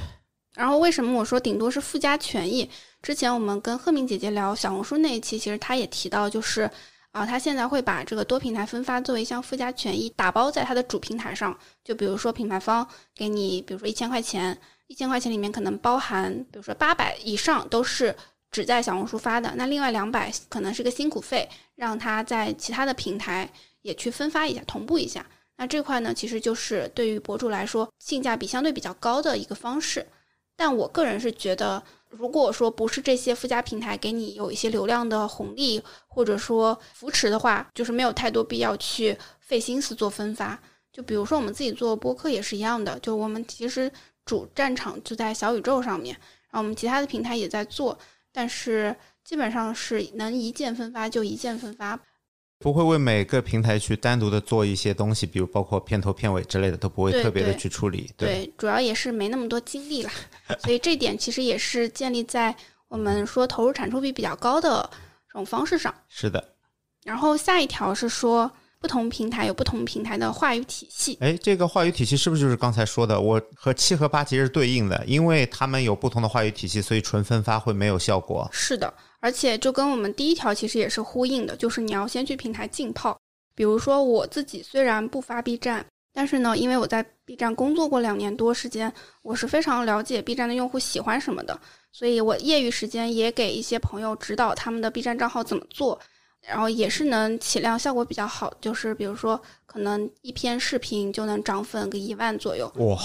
[SPEAKER 2] 然后为什么我说顶多是附加权益？之前我们跟赫敏姐姐聊小红书那一期，其实她也提到，就是啊，她现在会把这个多平台分发作为一项附加权益，打包在她的主平台上。就比如说品牌方给你，比如说一千块钱，一千块钱里面可能包含，比如说八百以上都是只在小红书发的，那另外两百可能是个辛苦费，让他在其他的平台也去分发一下，同步一下。那这块呢，其实就是对于博主来说性价比相对比较高的一个方式。但我个人是觉得，如果说不是这些附加平台给你有一些流量的红利，或者说扶持的话，就是没有太多必要去费心思做分发。就比如说我们自己做播客也是一样的，就我们其实主战场就在小宇宙上面，然后我们其他的平台也在做，但是基本上是能一键分发就一键分发。
[SPEAKER 1] 不会为每个平台去单独的做一些东西，比如包括片头、片尾之类的，都不会特别的去处理。
[SPEAKER 2] 对，主要也是没那么多精力啦，所以这点其实也是建立在我们说投入产出比比较高的这种方式上。
[SPEAKER 1] 是的。
[SPEAKER 2] 然后下一条是说，不同平台有不同平台的话语体系。
[SPEAKER 1] 哎，这个话语体系是不是就是刚才说的？我和七和八其实是对应的，因为他们有不同的话语体系，所以纯分发会没有效果。
[SPEAKER 2] 是的，而且就跟我们第一条其实也是呼应的，就是你要先去平台浸泡。比如说我自己虽然不发 B 站，但是呢，因为我在 B 站工作过两年多时间，我是非常了解 B 站的用户喜欢什么的，所以我业余时间也给一些朋友指导他们的 B 站账号怎么做，然后也是能起量效果比较好，就是比如说可能一篇视频就能涨粉个一万左右，
[SPEAKER 1] 哇，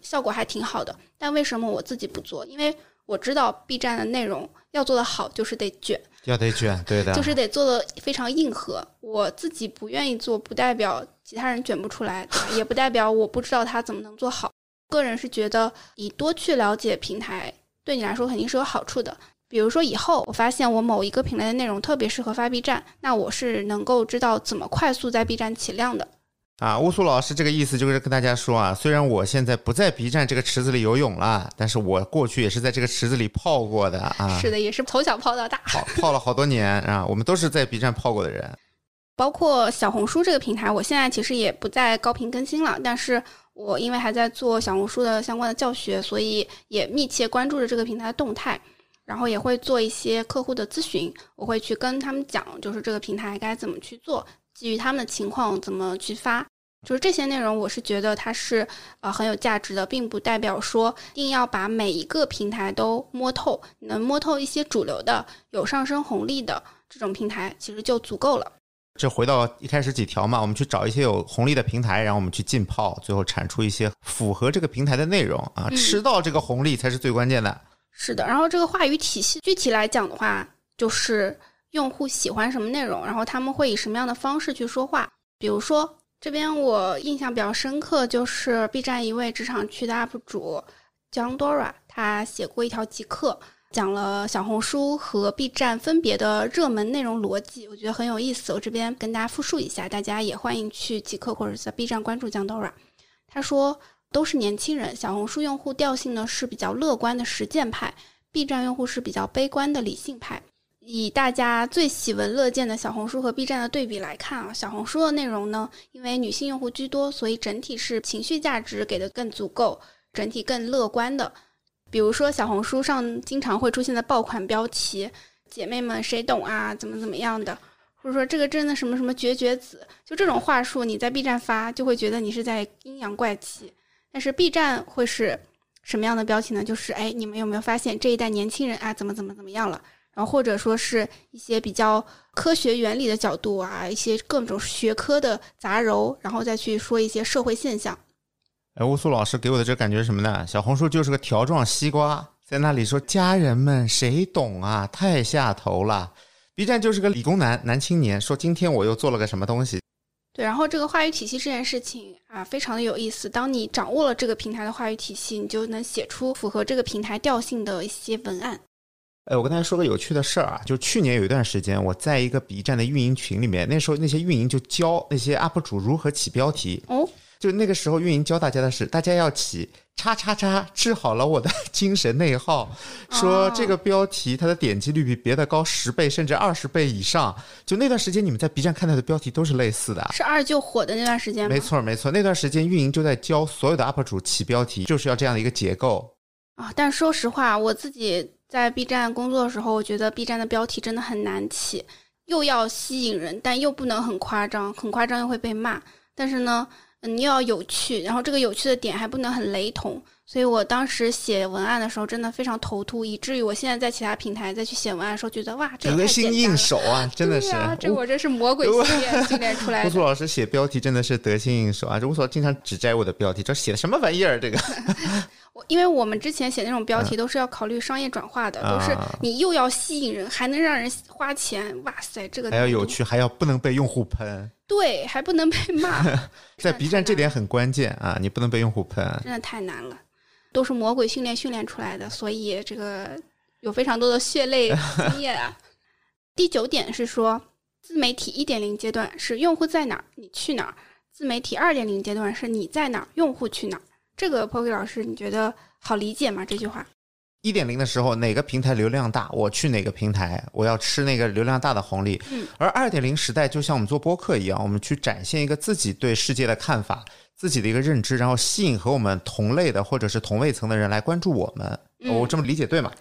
[SPEAKER 2] 效果还挺好的。但为什么我自己不做？因为我知道 B 站的内容要做得好，就是得卷，
[SPEAKER 1] 要得卷，对的，
[SPEAKER 2] 就是得做的非常硬核。我自己不愿意做，不代表其他人卷不出来，也不代表我不知道他怎么能做好。个人是觉得，你多去了解平台，对你来说肯定是有好处的。比如说，以后我发现我某一个品类的内容特别适合发 B 站，那我是能够知道怎么快速在 B 站起量的。
[SPEAKER 1] 啊，乌苏老师这个意思就是跟大家说啊，虽然我现在不在 B 站这个池子里游泳了，但是我过去也是在这个池子里泡过的啊，
[SPEAKER 2] 是的，也是从小泡到大。
[SPEAKER 1] 泡泡了好多年啊，我们都是在 B 站泡过的人。
[SPEAKER 2] 包括小红书这个平台，我现在其实也不再高频更新了，但是我因为还在做小红书的相关的教学，所以也密切关注着这个平台的动态，然后也会做一些客户的咨询，我会去跟他们讲，就是这个平台该怎么去做，基于他们的情况怎么去发。就是这些内容，我是觉得它是呃很有价值的，并不代表说一定要把每一个平台都摸透，能摸透一些主流的、有上升红利的这种平台，其实就足够了。
[SPEAKER 1] 这回到一开始几条嘛，我们去找一些有红利的平台，然后我们去浸泡，最后产出一些符合这个平台的内容啊，
[SPEAKER 2] 嗯
[SPEAKER 1] 吃到这个红利才是最关键的。
[SPEAKER 2] 是的，然后这个话语体系具体来讲的话，就是用户喜欢什么内容，然后他们会以什么样的方式去说话。比如说这边我印象比较深刻，就是 B 站一位职场区的 UP 主 John Dora，他写过一条极客，讲了小红书和 B 站分别的热门内容逻辑，我觉得很有意思。我这边跟大家复述一下，大家也欢迎去极客或者在 B 站关注 John Dora。他说，都是年轻人，小红书用户调性呢是比较乐观的实践派，B 站用户是比较悲观的理性派。以大家最喜闻乐见的小红书和 B 站的对比来看啊，小红书的内容呢，因为女性用户居多，所以整体是情绪价值给的更足够，整体更乐观的。比如说小红书上经常会出现的爆款标题，姐妹们谁懂啊？怎么怎么样的？或者说这个真的什么什么绝绝子，就这种话术，你在 B 站发就会觉得你是在阴阳怪气。但是 B 站会是什么样的标题呢？就是哎，你们有没有发现这一代年轻人啊，怎么怎么怎么样了？然后或者说是一些比较科学原理的角度啊，一些各种学科的杂糅，然后再去说一些社会现象。
[SPEAKER 1] 哎，乌苏老师给我的这感觉是什么呢？小红书就是个条状西瓜，在那里说家人们谁懂啊？太下头了。B 站就是个理工男男青年，说今天我又做了个什么东西。
[SPEAKER 2] 对，然后这个话语体系这件事情啊，非常的有意思。当你掌握了这个平台的话语体系，你就能写出符合这个平台调性的一些文案。
[SPEAKER 1] 哎，我跟大家说个有趣的事儿啊，就去年有一段时间，我在一个 B 站的运营群里面，那时候那些运营就教那些 UP 主如何起标题。
[SPEAKER 2] 哦，
[SPEAKER 1] 就那个时候运营教大家的是，大家要起叉叉叉治好了我的精神内耗，说这个标题它的点击率比别的高十倍甚至二十倍以上。就那段时间，你们在 B 站看到的标题都是类似的。
[SPEAKER 2] 是二舅火的那段时间吗？
[SPEAKER 1] 没错，没错，那段时间运营就在教所有的 UP 主起标题，就是要这样的一个结构。
[SPEAKER 2] 啊，但说实话，我自己在 B 站工作的时候，我觉得 B 站的标题真的很难起，又要吸引人，但又不能很夸张，很夸张又会被骂。但是呢，嗯，你又要有趣，然后这个有趣的点还不能很雷同，所以我当时写文案的时候真的非常头秃，以至于我现在在其他平台再去写文案的时候，觉得哇，这也
[SPEAKER 1] 得。心应手啊，真的是。
[SPEAKER 2] 啊、这我这是魔鬼训练训练出来
[SPEAKER 1] 乌苏
[SPEAKER 2] 的。
[SPEAKER 1] 老师写标题真的是得心应手啊！这乌苏经常指摘我的标题，这写的什么玩意儿？这个
[SPEAKER 2] 我因为我们之前写那种标题都是要考虑商业转化的，都是
[SPEAKER 1] 啊
[SPEAKER 2] 你又要吸引人，还能让人花钱，哇塞，这个
[SPEAKER 1] 还要有趣，还要不能被用户喷。
[SPEAKER 2] 对，还不能被骂，
[SPEAKER 1] 在 B 站这点很关键啊，你不能被用户喷。
[SPEAKER 2] 真的太难了，都是魔鬼训练训练出来的，所以这个有非常多的血泪经验啊。第九点是说，自媒体一点零阶段是用户在哪儿，你去哪儿；自媒体二点零阶段是你在哪儿，用户去哪儿。这个 Poki 老师，你觉得好理解吗？这句话？
[SPEAKER 1] 一点零的时候，哪个平台流量大，我去哪个平台，我要吃那个流量大的红利。
[SPEAKER 2] 嗯，
[SPEAKER 1] 而二点零时代就像我们做播客一样，我们去展现一个自己对世界的看法、自己的一个认知，然后吸引和我们同类的或者是同位层的人来关注我们。
[SPEAKER 2] 嗯
[SPEAKER 1] 我这么理解对吗？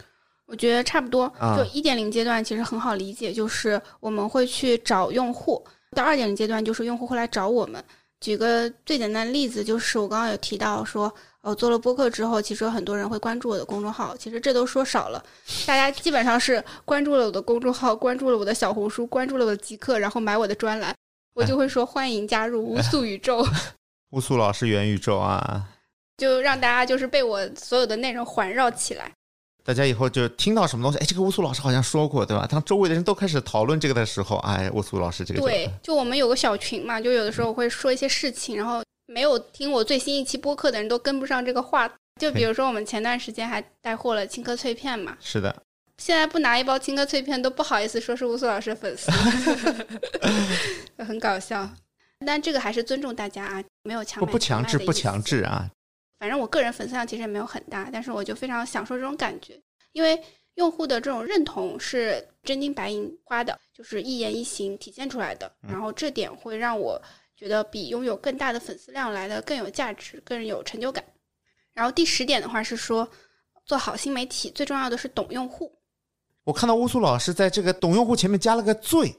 [SPEAKER 2] 我觉得差不多。
[SPEAKER 1] 啊
[SPEAKER 2] 就一点零阶段其实很好理解，就是我们会去找用户；到二点零阶段，就是用户会来找我们。举个最简单的例子，就是我刚刚有提到说，呃，做了播客之后，其实有很多人会关注我的公众号。其实这都说少了，大家基本上是关注了我的公众号，关注了我的小红书，关注了我的极客，然后买我的专栏，我就会说欢迎加入乌素 宇宙，
[SPEAKER 1] 乌素老师元宇宙啊，
[SPEAKER 2] 就让大家就是被我所有的内容环绕起来。
[SPEAKER 1] 大家以后就听到什么东西，哎，这个乌苏老师好像说过，对吧？当周围的人都开始讨论这个的时候，哎，乌苏老师这个
[SPEAKER 2] 对，就我们有个小群嘛，就有的时候我会说一些事情，然后没有听我最新一期播客的人都跟不上这个话。就比如说我们前段时间还带货了青稞脆片嘛，
[SPEAKER 1] 是的，
[SPEAKER 2] 现在不拿一包青稞脆片都不好意思说是乌苏老师的粉丝，很搞笑。但这个还是尊重大家啊，没有强
[SPEAKER 1] 不不强制，不
[SPEAKER 2] 强
[SPEAKER 1] 制啊。
[SPEAKER 2] 反正我个人粉丝量其实也没有很大，但是我就非常享受这种感觉，因为用户的这种认同是真金白银花的，就是一言一行体现出来的。
[SPEAKER 1] 嗯
[SPEAKER 2] 然后这点会让我觉得比拥有更大的粉丝量来的更有价值，更有成就感。然后第十点的话是说，做好新媒体最重要的是懂用户。
[SPEAKER 1] 我看到乌苏老师在这个懂用户前面加了个“最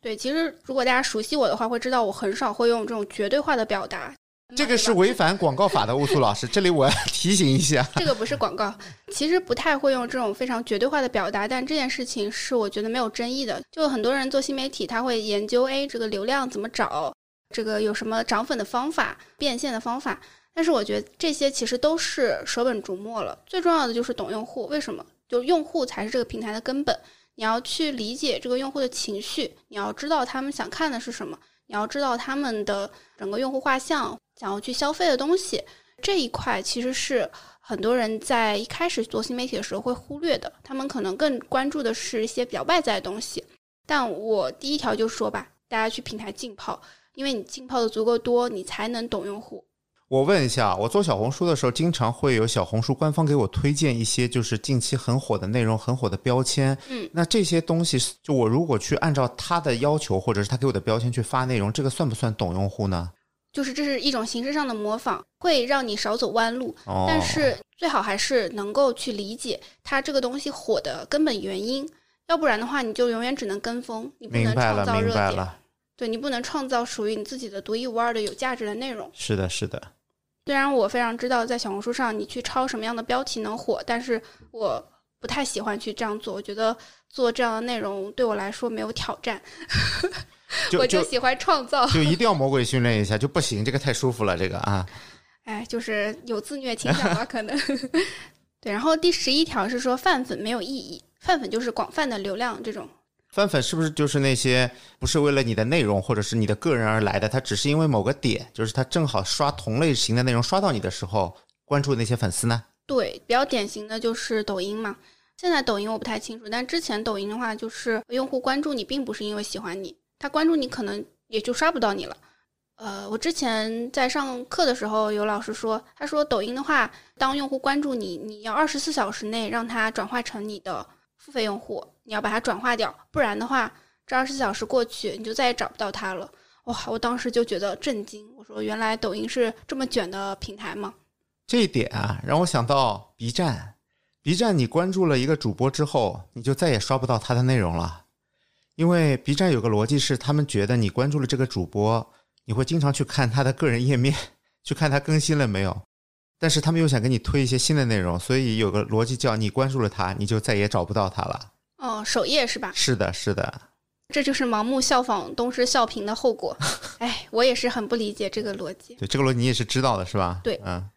[SPEAKER 2] 对，其实如果大家熟悉我的话，会知道我很少会用这种绝对化的表达。”，
[SPEAKER 1] 这个是违反广告法的。乌苏老师，这里我要 提醒一下。
[SPEAKER 2] 这个不是广告，其实不太会用这种非常绝对化的表达，但这件事情是我觉得没有争议的。就很多人做新媒体，他会研究，哎，这个流量怎么找，这个有什么涨粉的方法、变现的方法。但是我觉得这些其实都是舍本逐末了。最重要的就是懂用户，为什么？就用户才是这个平台的根本。你要去理解这个用户的情绪，你要知道他们想看的是什么，你要知道他们的整个用户画像，想要去消费的东西。这一块其实是很多人在一开始做新媒体的时候会忽略的，他们可能更关注的是一些比较外在的东西。但我第一条就说吧，大家去平台浸泡，因为你浸泡的足够多，你才能懂用户。
[SPEAKER 1] 我问一下，我做小红书的时候，经常会有小红书官方给我推荐一些就是近期很火的内容、很火的标签。
[SPEAKER 2] 嗯，
[SPEAKER 1] 那这些东西，就我如果去按照他的要求，或者是他给我的标签去发内容，这个算不算懂用户呢？
[SPEAKER 2] 就是这是一种形式上的模仿，会让你少走弯路。
[SPEAKER 1] 哦，
[SPEAKER 2] 但是最好还是能够去理解它这个东西火的根本原因。要不然的话，你就永远只能跟风，你不能创造热点。对你不能创造属于你自己的独一无二的有价值的内容。
[SPEAKER 1] 是的，是的，
[SPEAKER 2] 虽然我非常知道在小红书上你去抄什么样的标题能火，但是我不太喜欢去这样做。我觉得做这样的内容对我来说没有挑战，我就喜欢创造。
[SPEAKER 1] 就一定要魔鬼训练一下，就不行，这个太舒服了，这个啊，
[SPEAKER 2] 哎，就是有自虐倾向吧，可能。对，然后第十一条是说泛粉没有意义，泛粉就是广泛的流量这种。
[SPEAKER 1] 泛粉是不是就是那些不是为了你的内容或者是你的个人而来的？他只是因为某个点，就是他正好刷同类型的内容刷到你的时候，关注那些粉丝呢？
[SPEAKER 2] 对，比较典型的就是抖音嘛。现在抖音我不太清楚，但之前抖音的话，就是用户关注你，并不是因为喜欢你，他关注你可能也就刷不到你了。呃，我之前在上课的时候，有老师说，他说抖音的话，当用户关注你，你要二十四小时内让他转化成你的付费用户，你要把它转化掉，不然的话，这二十四小时过去，你就再也找不到他了。哇，我当时就觉得震惊，我说原来抖音是这么卷的平台吗？
[SPEAKER 1] 这一点啊，让我想到 B 站。B 站你关注了一个主播之后，你就再也刷不到他的内容了，因为 B 站有个逻辑是，他们觉得你关注了这个主播，你会经常去看他的个人页面，去看他更新了没有。但是他们又想给你推一些新的内容，所以有个逻辑叫你关注了他，你就再也找不到他了。
[SPEAKER 2] 哦，首页是吧？
[SPEAKER 1] 是的，是的，
[SPEAKER 2] 这就是盲目效仿东施效颦的后果。哎，我也是很不理解这个逻辑。
[SPEAKER 1] 对这个逻辑你也是知道的，是吧？
[SPEAKER 2] 对
[SPEAKER 1] 嗯，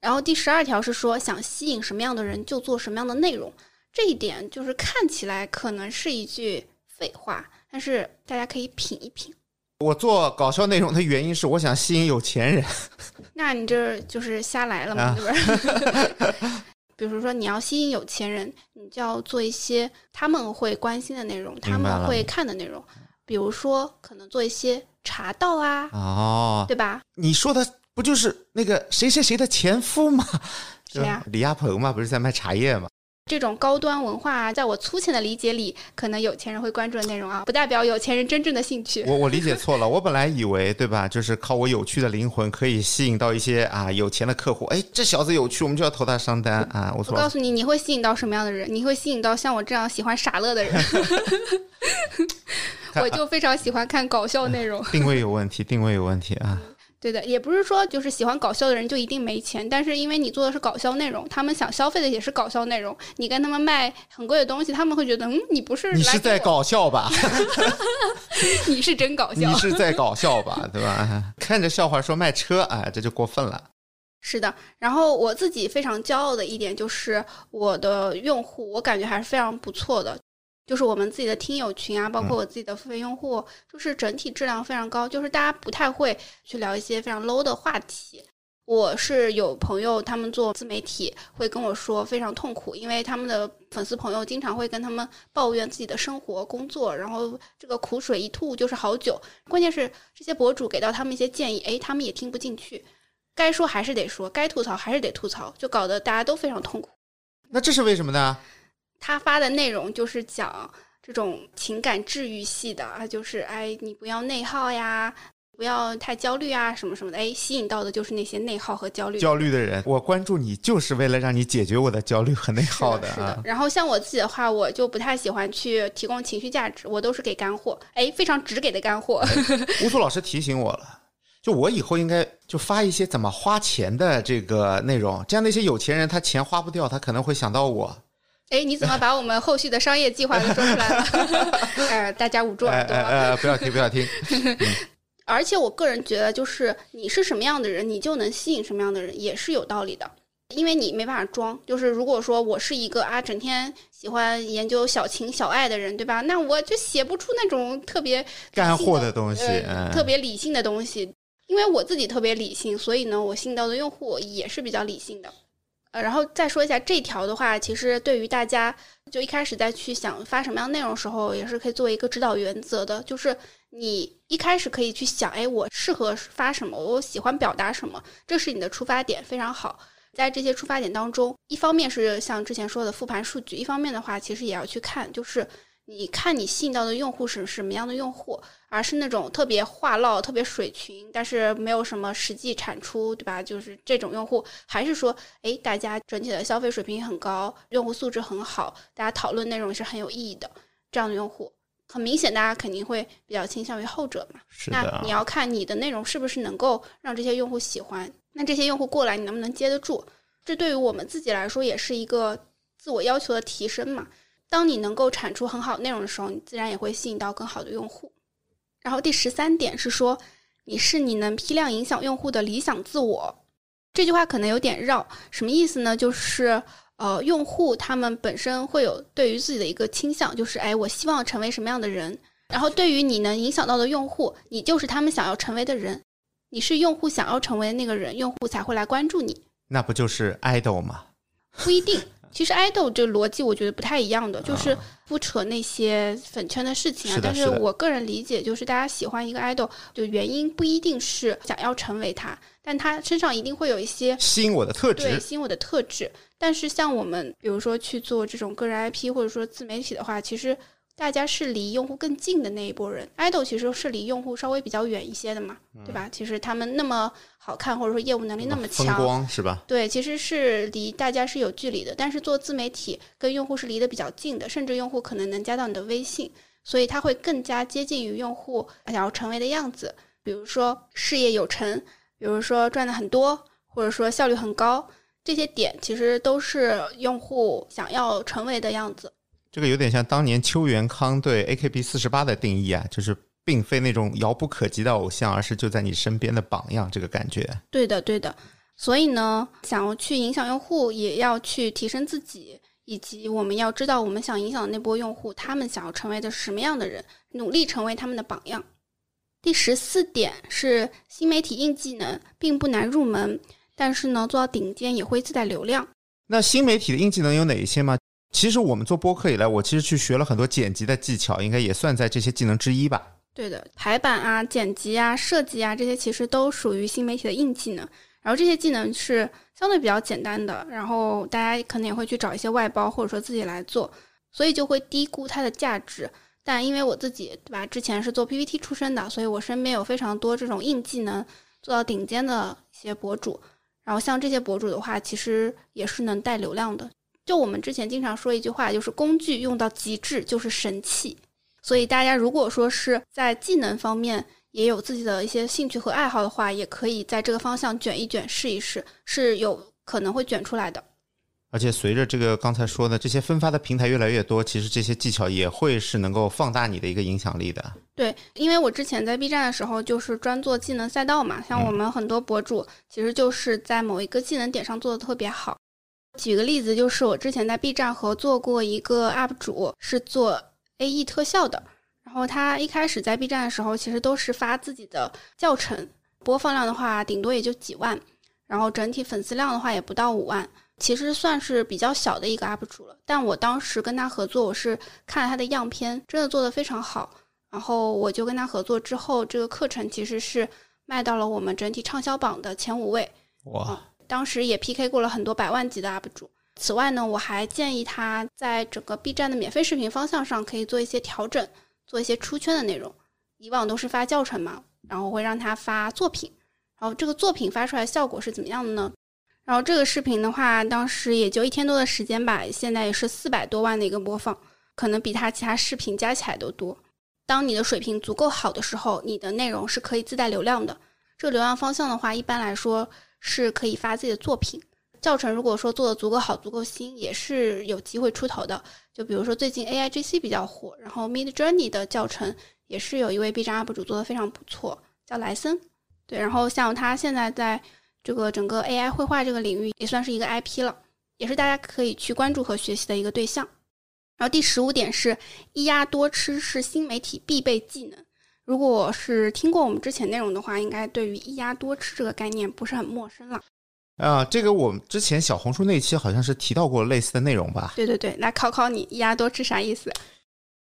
[SPEAKER 2] 然后第十二条是说，想吸引什么样的人就做什么样的内容。这一点就是看起来可能是一句废话，但是大家可以品一品。
[SPEAKER 1] 我做搞笑内容的原因是我想吸引有钱人。
[SPEAKER 2] 那你这就是瞎来了嘛，
[SPEAKER 1] 啊
[SPEAKER 2] 对吧？比如说，你要吸引有钱人，你就要做一些他们会关心的内容，他们会看的内容。比如说，可能做一些茶道啊，
[SPEAKER 1] 哦，
[SPEAKER 2] 对吧？
[SPEAKER 1] 你说的不就是那个谁谁谁的前夫吗？
[SPEAKER 2] 谁呀
[SPEAKER 1] 李亚鹏嘛，不是在卖茶叶吗？
[SPEAKER 2] 这种高端文化啊，在我粗浅的理解里，可能有钱人会关注的内容啊，不代表有钱人真正的兴趣。
[SPEAKER 1] 我我理解错了，我本来以为对吧，就是靠我有趣的灵魂可以吸引到一些啊有钱的客户。哎，这小子有趣，我们就要投他商单啊！我
[SPEAKER 2] 告诉你，你会吸引到什么样的人？你会吸引到像我这样喜欢傻乐的人。我就非常喜欢看搞笑内容。
[SPEAKER 1] 定位有问题，定位有问题啊！
[SPEAKER 2] 对的，也不是说就是喜欢搞笑的人就一定没钱，但是因为你做的是搞笑内容，他们想消费的也是搞笑内容，你跟他们卖很贵的东西，他们会觉得，嗯，你不是
[SPEAKER 1] 你是在搞笑吧？
[SPEAKER 2] 你是真搞笑你。
[SPEAKER 1] 是在搞笑吧？对吧？看着笑话说卖车，哎，这就过分了。
[SPEAKER 2] 是的，然后我自己非常骄傲的一点就是我的用户，我感觉还是非常不错的。就是我们自己的听友群啊，包括我自己的付费用户，就是整体质量非常高，就是大家不太会去聊一些非常 low 的话题。我是有朋友，他们做自媒体会跟我说非常痛苦，因为他们的粉丝朋友经常会跟他们抱怨自己的生活、工作，然后这个苦水一吐就是好久。关键是这些博主给到他们一些建议，诶，他们也听不进去，该说还是得说，该吐槽还是得吐槽，就搞得大家都非常痛苦。
[SPEAKER 1] 那这是为什么呢？
[SPEAKER 2] 他发的内容就是讲这种情感治愈系的啊，就是哎，你不要内耗呀，不要太焦虑啊，什么什么的，哎，吸引到的就是那些内耗和焦虑。
[SPEAKER 1] 焦虑的人，我关注你就是为了让你解决我的焦虑和内耗
[SPEAKER 2] 是的，是
[SPEAKER 1] 啊
[SPEAKER 2] 的。。然后像我自己的话，我就不太喜欢去提供情绪价值，我都是给干货，哎，非常直给的干货。
[SPEAKER 1] 乌苏老师提醒我了，就我以后应该就发一些怎么花钱的这个内容，这样那些有钱人他钱花不掉，他可能会想到我。
[SPEAKER 2] 哎，你怎么把我们后续的商业计划都说出来了？呃，大家捂住
[SPEAKER 1] 哎
[SPEAKER 2] 耳朵。
[SPEAKER 1] 不要听不要听，
[SPEAKER 2] 而且我个人觉得，就是你是什么样的人，你就能吸引什么样的人，也是有道理的。因为你没办法装，就是如果说我是一个啊整天喜欢研究小情小爱的人，对吧？那我就写不出那种特别
[SPEAKER 1] 干货的东西，
[SPEAKER 2] 特别理性的东西。因为我自己特别理性，所以呢，我吸引到的用户也是比较理性的。然后再说一下这条的话，其实对于大家就一开始在去想发什么样内容的时候，也是可以作为一个指导原则的，就是你一开始可以去想，哎，我适合发什么，我喜欢表达什么，这是你的出发点，非常好。在这些出发点当中，一方面是像之前说的复盘数据，一方面的话，其实也要去看，就是你看你吸引到的用户是什么样的用户，而是那种特别话唠、特别水群，但是没有什么实际产出，对吧？就是这种用户，还是说，哎，大家整体的消费水平很高，用户素质很好，大家讨论内容是很有意义的。这样的用户，很明显大家肯定会比较倾向于后者嘛。
[SPEAKER 1] 是的啊
[SPEAKER 2] 那你，要看你的内容是不是能够让这些用户喜欢，那这些用户过来你能不能接得住？这对于我们自己来说也是一个自我要求的提升嘛。当你能够产出很好的内容的时候，你自然也会吸引到更好的用户。然后第十三点是说，你是你能批量影响用户的理想自我。这句话可能有点绕，什么意思呢？就是呃，用户他们本身会有对于自己的一个倾向，就是哎，我希望成为什么样的人。然后对于你能影响到的用户，你就是他们想要成为的人，你是用户想要成为的那个人，用户才会来关注你。
[SPEAKER 1] 那不就是 idol 吗？
[SPEAKER 2] 不一定。其实 idol 这个逻辑我觉得不太一样的，就是不扯那些粉圈的事情啊。但
[SPEAKER 1] 是
[SPEAKER 2] 我个人理解，就是大家喜欢一个 idol，就原因不一定是想要成为他，但他身上一定会有一些
[SPEAKER 1] 吸引我的特质，
[SPEAKER 2] 对吸引我的特质。但是像我们比如说去做这种个人 IP 或者说自媒体的话，其实大家是离用户更近的那一波人，idol 其实是离用户稍微比较远一些的嘛，对吧？其实他们那么好看，或者说业务能力那么强，
[SPEAKER 1] 光是吧？
[SPEAKER 2] 对，其实是离大家是有距离的，但是做自媒体跟用户是离得比较近的，甚至用户可能能加到你的微信，所以它会更加接近于用户想要成为的样子。比如说事业有成，比如说赚的很多，或者说效率很高，这些点其实都是用户想要成为的样子。
[SPEAKER 1] 这个有点像当年邱元康对 AKB 四十八的定义啊，就是并非那种遥不可及的偶像，而是就在你身边的榜样，这个感觉。
[SPEAKER 2] 对的，对的。所以呢，想要去影响用户，也要去提升自己，以及我们要知道我们想影响的那波用户，他们想要成为的是什么样的人，努力成为他们的榜样。第十四点是新媒体硬技能，并不难入门，但是呢，做到顶尖也会自带流量。
[SPEAKER 1] 那新媒体的硬技能有哪一些吗？其实我们做播客以来，我其实去学了很多剪辑的技巧，应该也算在这些技能之一吧。
[SPEAKER 2] 对的，排版啊、剪辑啊、设计啊，这些其实都属于新媒体的硬技能。然后这些技能是相对比较简单的，然后大家可能也会去找一些外包，或者说自己来做，所以就会低估它的价值。但因为我自己对吧，之前是做 PPT 出身的，所以我身边有非常多这种硬技能做到顶尖的一些博主。然后像这些博主的话，其实也是能带流量的。就我们之前经常说一句话，就是工具用到极致就是神器。所以大家如果说是在技能方面也有自己的一些兴趣和爱好的话，也可以在这个方向卷一卷试一试，是有可能会卷出来的。
[SPEAKER 1] 而且随着这个刚才说的这些分发的平台越来越多，其实这些技巧也会是能够放大你的一个影响力的。
[SPEAKER 2] 对，因为我之前在 B 站的时候就是专做技能赛道嘛，像我们很多博主其实就是在某一个技能点上做的特别好。举个例子，就是我之前在 B 站合作过一个 UP 主，是做 AE 特效的。然后他一开始在 B 站的时候，其实都是发自己的教程，播放量的话顶多也就几万，然后整体粉丝量的话也不到五万，其实算是比较小的一个 UP 主了。但我当时跟他合作，我是看了他的样片，真的做得非常好。然后我就跟他合作之后，这个课程其实是卖到了我们整体畅销榜的前五位。
[SPEAKER 1] 哇，
[SPEAKER 2] 当时也 PK 过了很多百万级的 UP 主。此外呢，我还建议他在整个 B 站的免费视频方向上可以做一些调整，做一些出圈的内容。以往都是发教程嘛，然后会让他发作品，然后这个作品发出来效果是怎么样的呢？然后这个视频的话，当时也就一天多的时间吧，现在也是四百多万的一个播放，可能比他其他视频加起来都多。当你的水平足够好的时候，你的内容是可以自带流量的。这个流量方向的话，一般来说是可以发自己的作品。教程如果说做的足够好、足够新，也是有机会出头的。就比如说最近 AIGC 比较火，然后 Mid Journey 的教程也是有一位 B 站 UP 主做的非常不错，叫莱森。对，然后像他现在在这个整个 AI 绘画这个领域也算是一个 IP 了，也是大家可以去关注和学习的一个对象。然后第十五点是一鸭多吃是新媒体必备技能。如果是听过我们之前内容的话，应该对于一鸭多吃这个概念不是很陌生了。
[SPEAKER 1] 啊，这个我们之前小红书那期好像是提到过类似的内容吧？
[SPEAKER 2] 对对对，来考考你，一鸭多吃啥意思？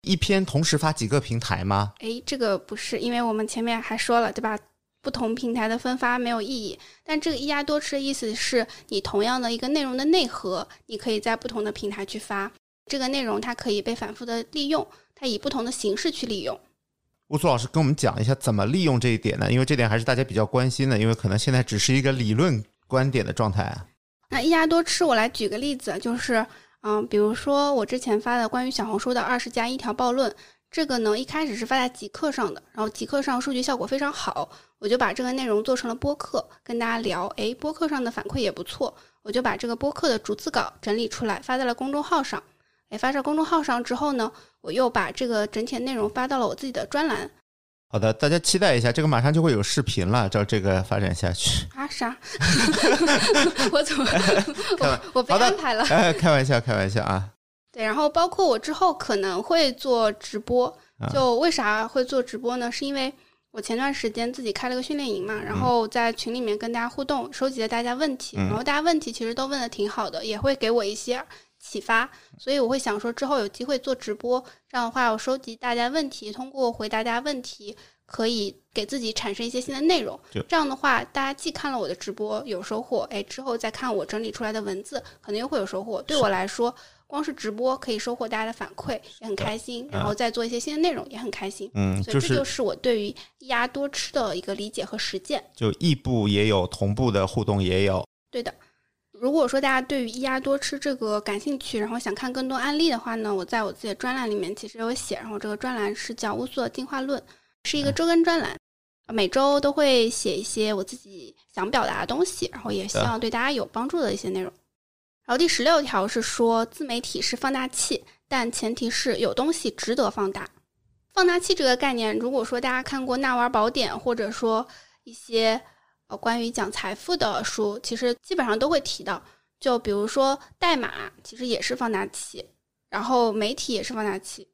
[SPEAKER 1] 一篇同时发几个平台吗？
[SPEAKER 2] 诶，这个不是，因为我们前面还说了，对吧？不同平台的分发没有意义，但这个一鸭多吃的意思是你同样的一个内容的内核，你可以在不同的平台去发，这个内容它可以被反复的利用，它以不同的形式去利用。
[SPEAKER 1] 乌苏老师跟我们讲一下怎么利用这一点呢？因为这点还是大家比较关心的，因为可能现在只是一个理论观点的状态啊。
[SPEAKER 2] 那一鸭多吃，我来举个例子，就是嗯，比如说我之前发的关于小红书的二十加一条暴论，这个呢一开始是发在极客上的，然后极客上数据效果非常好，我就把这个内容做成了播客，跟大家聊。诶，播客上的反馈也不错，我就把这个播客的逐字稿整理出来发在了公众号上。诶，发在公众号上之后呢，我又把这个整体的内容发到了我自己的专栏。
[SPEAKER 1] 好的，大家期待一下，这个马上就会有视频了。照这个发展下去，
[SPEAKER 2] 啊啥？我怎么 我我被安排了？
[SPEAKER 1] 哎，开玩笑，开玩笑啊。
[SPEAKER 2] 对，然后包括我之后可能会做直播
[SPEAKER 1] 啊，
[SPEAKER 2] 就为啥会做直播呢？是因为我前段时间自己开了个训练营嘛，然后在群里面跟大家互动，收集了大家问题，
[SPEAKER 1] 嗯
[SPEAKER 2] 然后大家问题其实都问的挺好的，也会给我一些启发，所以我会想说之后有机会做直播，这样的话我收集大家问题，通过回答大家问题。可以给自己产生一些新的内容，这样的话，大家既看了我的直播有收获，哎，之后再看我整理出来的文字，可能又会有收获。对我来说，光是直播可以收获大家的反馈，也很开心，然后再做一些新的内容也很开心。
[SPEAKER 1] 嗯，
[SPEAKER 2] 所以这就是我对于一鸭多吃的一个理解和实践。
[SPEAKER 1] 就异步也有，同步的互动也有。
[SPEAKER 2] 对的。如果说大家对于一鸭多吃这个感兴趣，然后想看更多案例的话呢，我在我自己的专栏里面其实有写，然后这个专栏是叫《乌苏的进化论》，是一个周更专栏，每周都会写一些我自己想表达的东西，然后也希望对大家有帮助的一些内容。然后第十六条是说，自媒体是放大器，但前提是有东西值得放大。放大器这个概念，如果说大家看过《纳瓦尔宝典》，或者说一些呃关于讲财富的书，其实基本上都会提到。就比如说代码，其实也是放大器，然后媒体也是放大器，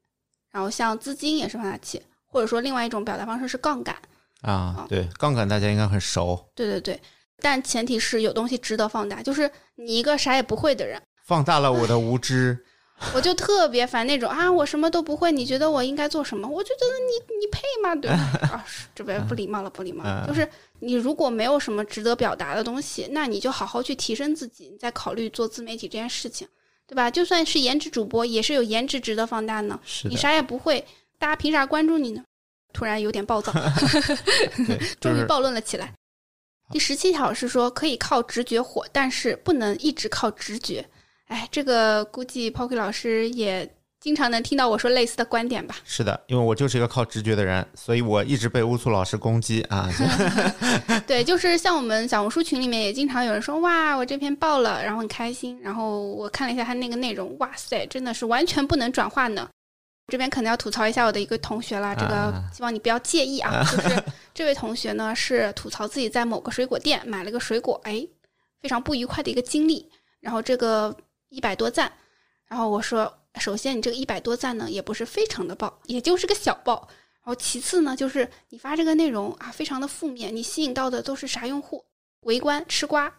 [SPEAKER 2] 然后像资金也是放大器，或者说另外一种表达方式是杠杆。
[SPEAKER 1] 啊，对，杠杆大家应该很熟，
[SPEAKER 2] 对对对，但前提是有东西值得放大，就是你一个啥也不会的人，
[SPEAKER 1] 放大了我的无知。
[SPEAKER 2] 我就特别烦那种啊，我什么都不会，你觉得我应该做什么？我就觉得你你配吗？对吧？啊，是这边不礼貌了，不礼貌就是你如果没有什么值得表达的东西，那你就好好去提升自己，你再考虑做自媒体这件事情，对吧？就算是颜值主播，也是有颜值值得放大呢。你啥也不会，大家凭啥关注你呢？突然有点暴躁，终于暴论了起来。第十七条是说可以靠直觉火，但是不能一直靠直觉。哎，这个估计 Pocky 老师也经常能听到我说类似的观点吧？
[SPEAKER 1] 是的，因为我就是一个靠直觉的人，所以我一直被乌苏老师攻击啊。
[SPEAKER 2] 对，就是像我们小红书群里面也经常有人说哇，我这篇爆了，然后很开心。然后我看了一下他那个内容，哇塞，真的是完全不能转化呢。这边可能要吐槽一下我的一个同学啦，这个
[SPEAKER 1] 啊
[SPEAKER 2] 希望你不要介意啊。就是这位同学呢是吐槽自己在某个水果店买了个水果，哎，非常不愉快的一个经历。然后这个一百多赞，然后我说，首先你这个一百多赞呢也不是非常的爆，也就是个小爆。然后其次呢，就是你发这个内容啊，非常的负面，你吸引到的都是啥用户？围观吃瓜，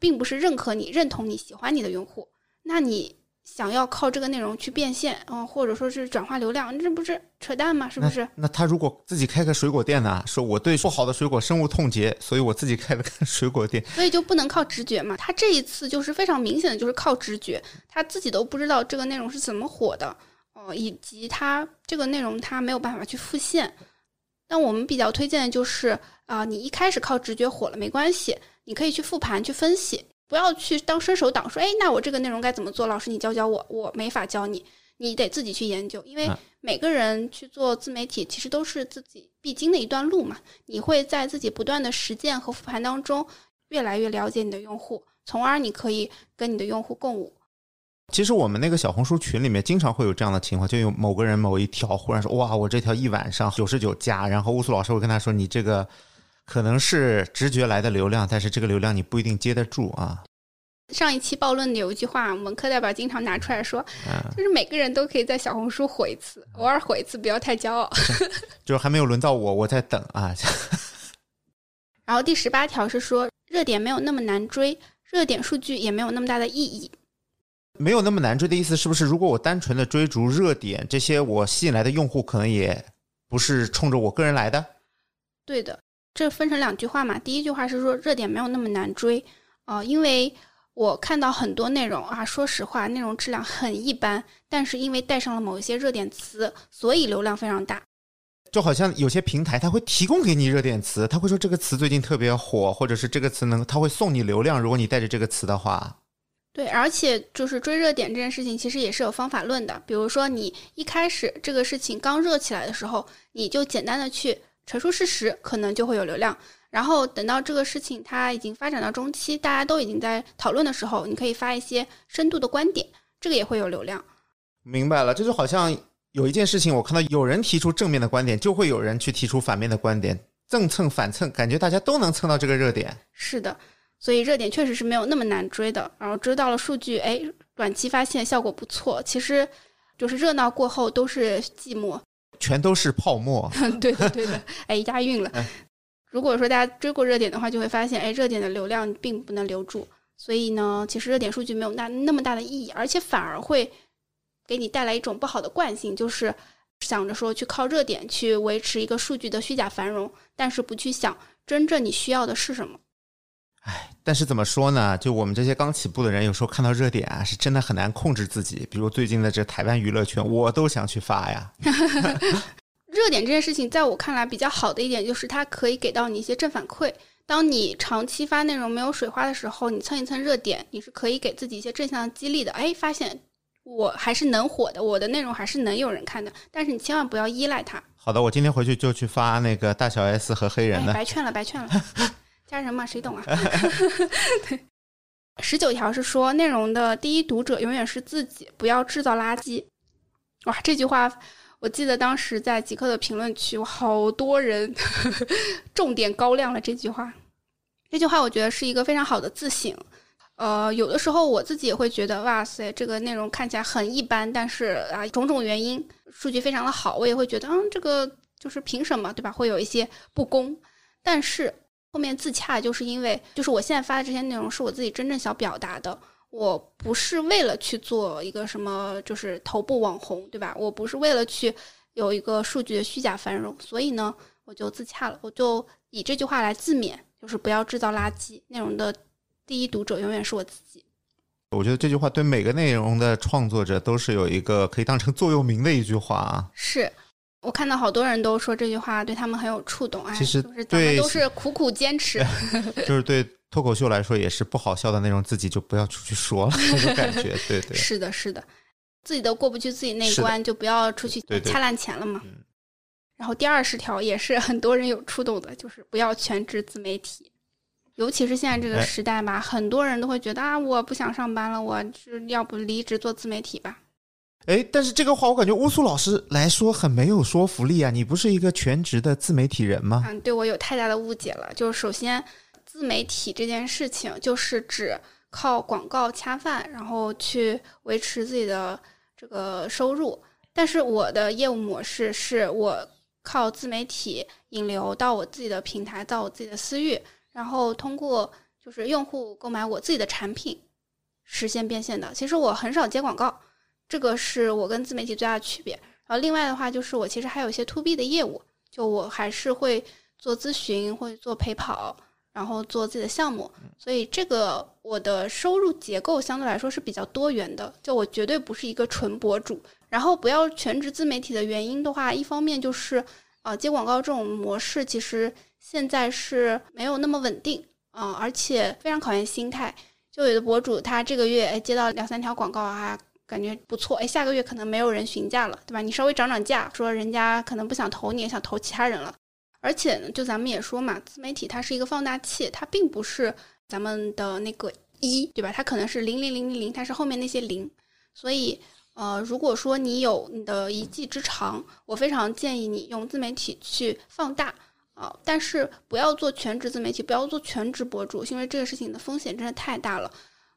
[SPEAKER 2] 并不是认可你、认同你、喜欢你的用户。那你想要靠这个内容去变现，嗯、或者说是转化流量，这不是扯淡吗？是不是？
[SPEAKER 1] 那他如果自己开个水果店呢？说我对不好的水果深恶痛绝，所以我自己开了个 水果店。
[SPEAKER 2] 所以就不能靠直觉嘛。他这一次就是非常明显的就是靠直觉，他自己都不知道这个内容是怎么火的，哦、以及他这个内容他没有办法去复现。但我们比较推荐的就是啊、你一开始靠直觉火了没关系，你可以去复盘去分析，不要去当伸手党说，哎，那我这个内容该怎么做？老师你教教我，我没法教你，你得自己去研究，因为
[SPEAKER 1] 嗯
[SPEAKER 2] 每个人去做自媒体其实都是自己必经的一段路嘛。你会在自己不断的实践和复盘当中，越来越了解你的用户，从而你可以跟你的用户共舞。
[SPEAKER 1] 其实我们那个小红书群里面经常会有这样的情况，就有某个人某一条忽然说哇，我这条一晚上九十九加，然后乌苏老师会跟他说，你这个可能是直觉来的流量，但是这个流量你不一定接得住啊。
[SPEAKER 2] 上一期暴论里有一句话，我们课代表经常拿出来说，
[SPEAKER 1] 嗯，
[SPEAKER 2] 就是每个人都可以在小红书火一次，偶尔火一次，不要太骄傲。
[SPEAKER 1] 就是还没有轮到我，我在等啊。
[SPEAKER 2] 然后第十八条是说，热点没有那么难追，热点数据也没有那么大的意义。
[SPEAKER 1] 没有那么难追的意思是不是？如果我单纯的追逐热点，这些我吸引来的用户可能也不是冲着我个人来的。
[SPEAKER 2] 对的，这分成两句话嘛。第一句话是说热点没有那么难追，呃，因为我看到很多内容啊，说实话，内容质量很一般，但是因为带上了某一些热点词，所以流量非常大。
[SPEAKER 1] 就好像有些平台它会提供给你热点词，它会说这个词最近特别火，或者是这个词能，它会送你流量。如果你带着这个词的话，
[SPEAKER 2] 对，而且就是追热点这件事情，其实也是有方法论的。比如说，你一开始这个事情刚热起来的时候，你就简单的去陈述事实，可能就会有流量。然后等到这个事情它已经发展到中期，大家都已经在讨论的时候，你可以发一些深度的观点，这个也会有流量。
[SPEAKER 1] 明白了，这就好像有一件事情，我看到有人提出正面的观点，就会有人去提出反面的观点，正蹭反蹭，感觉大家都能蹭到这个热点。
[SPEAKER 2] 是的，所以热点确实是没有那么难追的。然后追到了数据，哎，短期发现效果不错，其实就是热闹过后都是寂寞。
[SPEAKER 1] 全都是泡沫，
[SPEAKER 2] 对的，对的，哎，押韵了。如果说大家追过热点的话，就会发现，哎，热点的流量并不能留住，所以呢，其实热点数据没有那那么大的意义，而且反而会给你带来一种不好的惯性，就是想着说去靠热点去维持一个数据的虚假繁荣，但是不去想真正你需要的是什么。
[SPEAKER 1] 唉，但是怎么说呢？就我们这些刚起步的人，有时候看到热点啊，是真的很难控制自己。比如最近的这台湾娱乐圈，我都想去发呀。
[SPEAKER 2] 热点这件事情，在我看来比较好的一点就是它可以给到你一些正反馈。当你长期发内容没有水花的时候，你蹭一蹭热点，你是可以给自己一些正向激励的。哎，发现我还是能火的，我的内容还是能有人看的。但是你千万不要依赖它。
[SPEAKER 1] 好的，我今天回去就去发那个大小 S 和黑人
[SPEAKER 2] 哎，
[SPEAKER 1] 的。
[SPEAKER 2] 白劝了，白劝了，家人嘛，谁懂啊？对，十九条是说内容的第一读者永远是自己，不要制造垃圾。哇，这句话我记得当时在极客的评论区，好多人 重点高亮了这句话。这句话我觉得是一个非常好的自省。呃，有的时候我自己也会觉得，哇塞，这个内容看起来很一般，但是啊，种种原因，数据非常的好，我也会觉得，嗯，这个就是凭什么，对吧？会有一些不公。但是后面自洽，就是因为就是我现在发的这些内容是我自己真正想表达的，我不是为了去做一个什么就是头部网红，对吧？我不是为了去有一个数据的虚假繁荣，所以呢，我就自洽了，我就以这句话来自勉，就是不要制造垃圾，内容的第一读者永远是我自己。
[SPEAKER 1] 我觉得这句话对每个内容的创作者都是有一个可以当成座右铭的一句话啊。
[SPEAKER 2] 是我看到好多人都说这句话对他们很有触动，哎，
[SPEAKER 1] 其实
[SPEAKER 2] 就是咱们
[SPEAKER 1] 对
[SPEAKER 2] 都是苦苦坚持，
[SPEAKER 1] 就是对脱口秀来说，也是不好笑的那种，自己就不要出去说了，那种感觉。对对，
[SPEAKER 2] 是的，是的，自己都过不去自己那一关，就不要出去掐烂钱了嘛。
[SPEAKER 1] 嗯
[SPEAKER 2] 然后第二十条也是很多人有触动的，就是不要全职自媒体。尤其是现在这个
[SPEAKER 1] 哎
[SPEAKER 2] 时代吧，很多人都会觉得啊，我不想上班了，我是要不离职做自媒体吧。
[SPEAKER 1] 哎，但是这个话我感觉乌苏老师来说很没有说服力啊！你不是一个全职的自媒体人吗？
[SPEAKER 2] 嗯，对我有太大的误解了。就是首先，自媒体这件事情就是指靠广告恰饭，然后去维持自己的这个收入。但是我的业务模式是我靠自媒体引流到我自己的平台，到我自己的私域，然后通过就是用户购买我自己的产品实现变现的。其实我很少接广告，这个是我跟自媒体最大的区别。然后另外的话，就是我其实还有一些 to B 的业务，就我还是会做咨询，会做陪跑，然后做自己的项目，所以这个我的收入结构相对来说是比较多元的。就我绝对不是一个纯博主，然后不要全职自媒体的原因的话，一方面就是呃接广告这种模式其实现在是没有那么稳定啊、而且非常考验心态。就有的博主他这个月哎接到两三条广告啊，感觉不错，哎，下个月可能没有人询价了，对吧？你稍微涨涨价，说人家可能不想投你，想投其他人了。而且呢，就咱们也说嘛，自媒体它是一个放大器，它并不是咱们的那个一，对吧？它可能是零零零零零，它是后面那些零。所以，呃，如果说你有你的一技之长，我非常建议你用自媒体去放大啊、但是不要做全职自媒体，不要做全职博主，因为这个事情的风险真的太大了。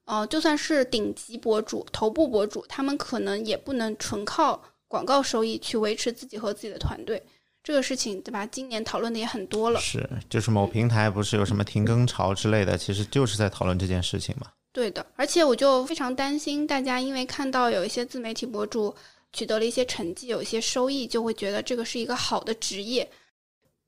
[SPEAKER 2] 呃，就算是顶级博主、头部博主，他们可能也不能纯靠广告收益去维持自己和自己的团队。这个事情，对吧？今年讨论的也很多了。
[SPEAKER 1] 是，就是某平台不是有什么停更潮之类的，其实就是在讨论这件事情嘛。
[SPEAKER 2] 对的，而且我就非常担心大家，因为看到有一些自媒体博主取得了一些成绩，有一些收益，就会觉得这个是一个好的职业。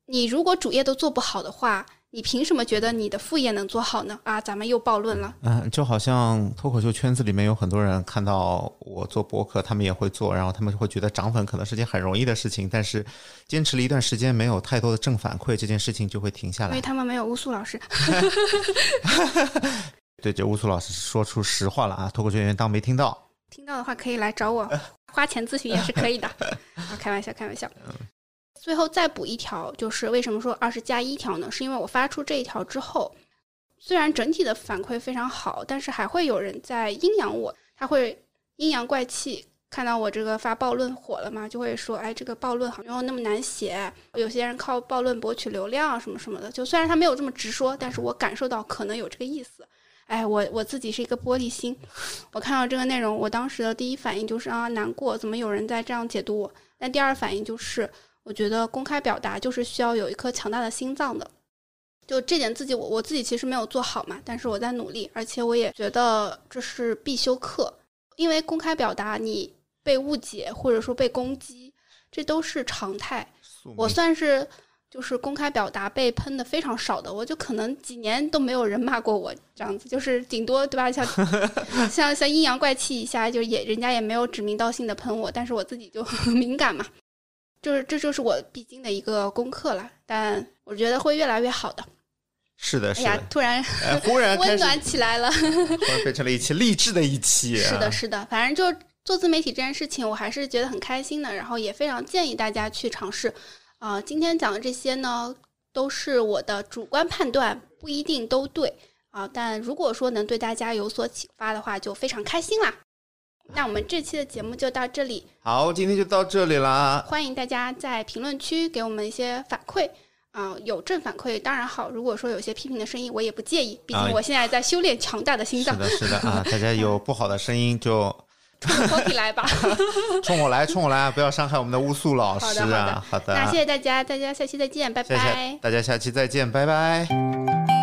[SPEAKER 2] 你如果主业都做不好的话，你凭什么觉得你的副业能做好呢？啊，咱们又暴论了。
[SPEAKER 1] 嗯，就好像脱口秀圈子里面有很多人看到我做博客，他们也会做，然后他们会觉得涨粉可能是件很容易的事情，但是坚持了一段时间没有太多的正反馈，这件事情就会停下来。
[SPEAKER 2] 因为他们没有乌苏老师。
[SPEAKER 1] 对着乌苏老师说出实话了啊！脱口秀演员当没听到。
[SPEAKER 2] 听到的话可以来找我，花钱咨询也是可以的。啊，开玩笑，开玩笑。最后再补一条，就是为什么说二十加一条呢？是因为我发出这一条之后，虽然整体的反馈非常好，但是还会有人在阴阳我，他会阴阳怪气。看到我这个发暴论火了嘛，就会说，哎，这个暴论好像那么难写。有些人靠暴论博取流量什么什么的，就虽然他没有这么直说，但是我感受到可能有这个意思。哎，我我自己是一个玻璃心，我看到这个内容，我当时的第一反应就是啊难过，怎么有人在这样解读我？但第二反应就是，我觉得公开表达就是需要有一颗强大的心脏的。就这点自己我我自己其实没有做好嘛，但是我在努力，而且我也觉得这是必修课，因为公开表达你被误解或者说被攻击，这都是常态。我算是就是公开表达被喷的非常少的，我就可能几年都没有人骂过我这样子，就是顶多对吧？像 像像阴阳怪气一下，就也人家也没有指名道姓的喷我，但是我自己就很 敏感嘛，就是这就是我必经的一个功课了。但我觉得会越来越好的。
[SPEAKER 1] 是的，
[SPEAKER 2] 哎
[SPEAKER 1] 是的，，
[SPEAKER 2] 呀突然
[SPEAKER 1] 哎，忽然，
[SPEAKER 2] 温暖起来了。
[SPEAKER 1] 变成了一期励志的一期。啊
[SPEAKER 2] 是的，，是的，反正就做自媒体这件事情，我还是觉得很开心的，然后也非常建议大家去尝试。啊、今天讲的这些呢，都是我的主观判断，不一定都对啊、但如果说能对大家有所启发的话，就非常开心啦。那我们这期的节目就到这里，
[SPEAKER 1] 好，今天就到这里啦。
[SPEAKER 2] 欢迎大家在评论区给我们一些反馈。啊、有正反馈当然好。如果说有些批评的声音，我也不介意，毕
[SPEAKER 1] 啊
[SPEAKER 2] 竟我现在在修炼强大的心脏。
[SPEAKER 1] 是的，是的啊，大家有不好的声音就
[SPEAKER 2] 冲着 Pocky 来吧。
[SPEAKER 1] 冲我来，冲我来，不要伤害我们的乌素老师
[SPEAKER 2] 好的
[SPEAKER 1] 啊！好的，
[SPEAKER 2] 那谢谢大家，大家下期再见，拜拜。
[SPEAKER 1] 大家，下期再见，拜拜。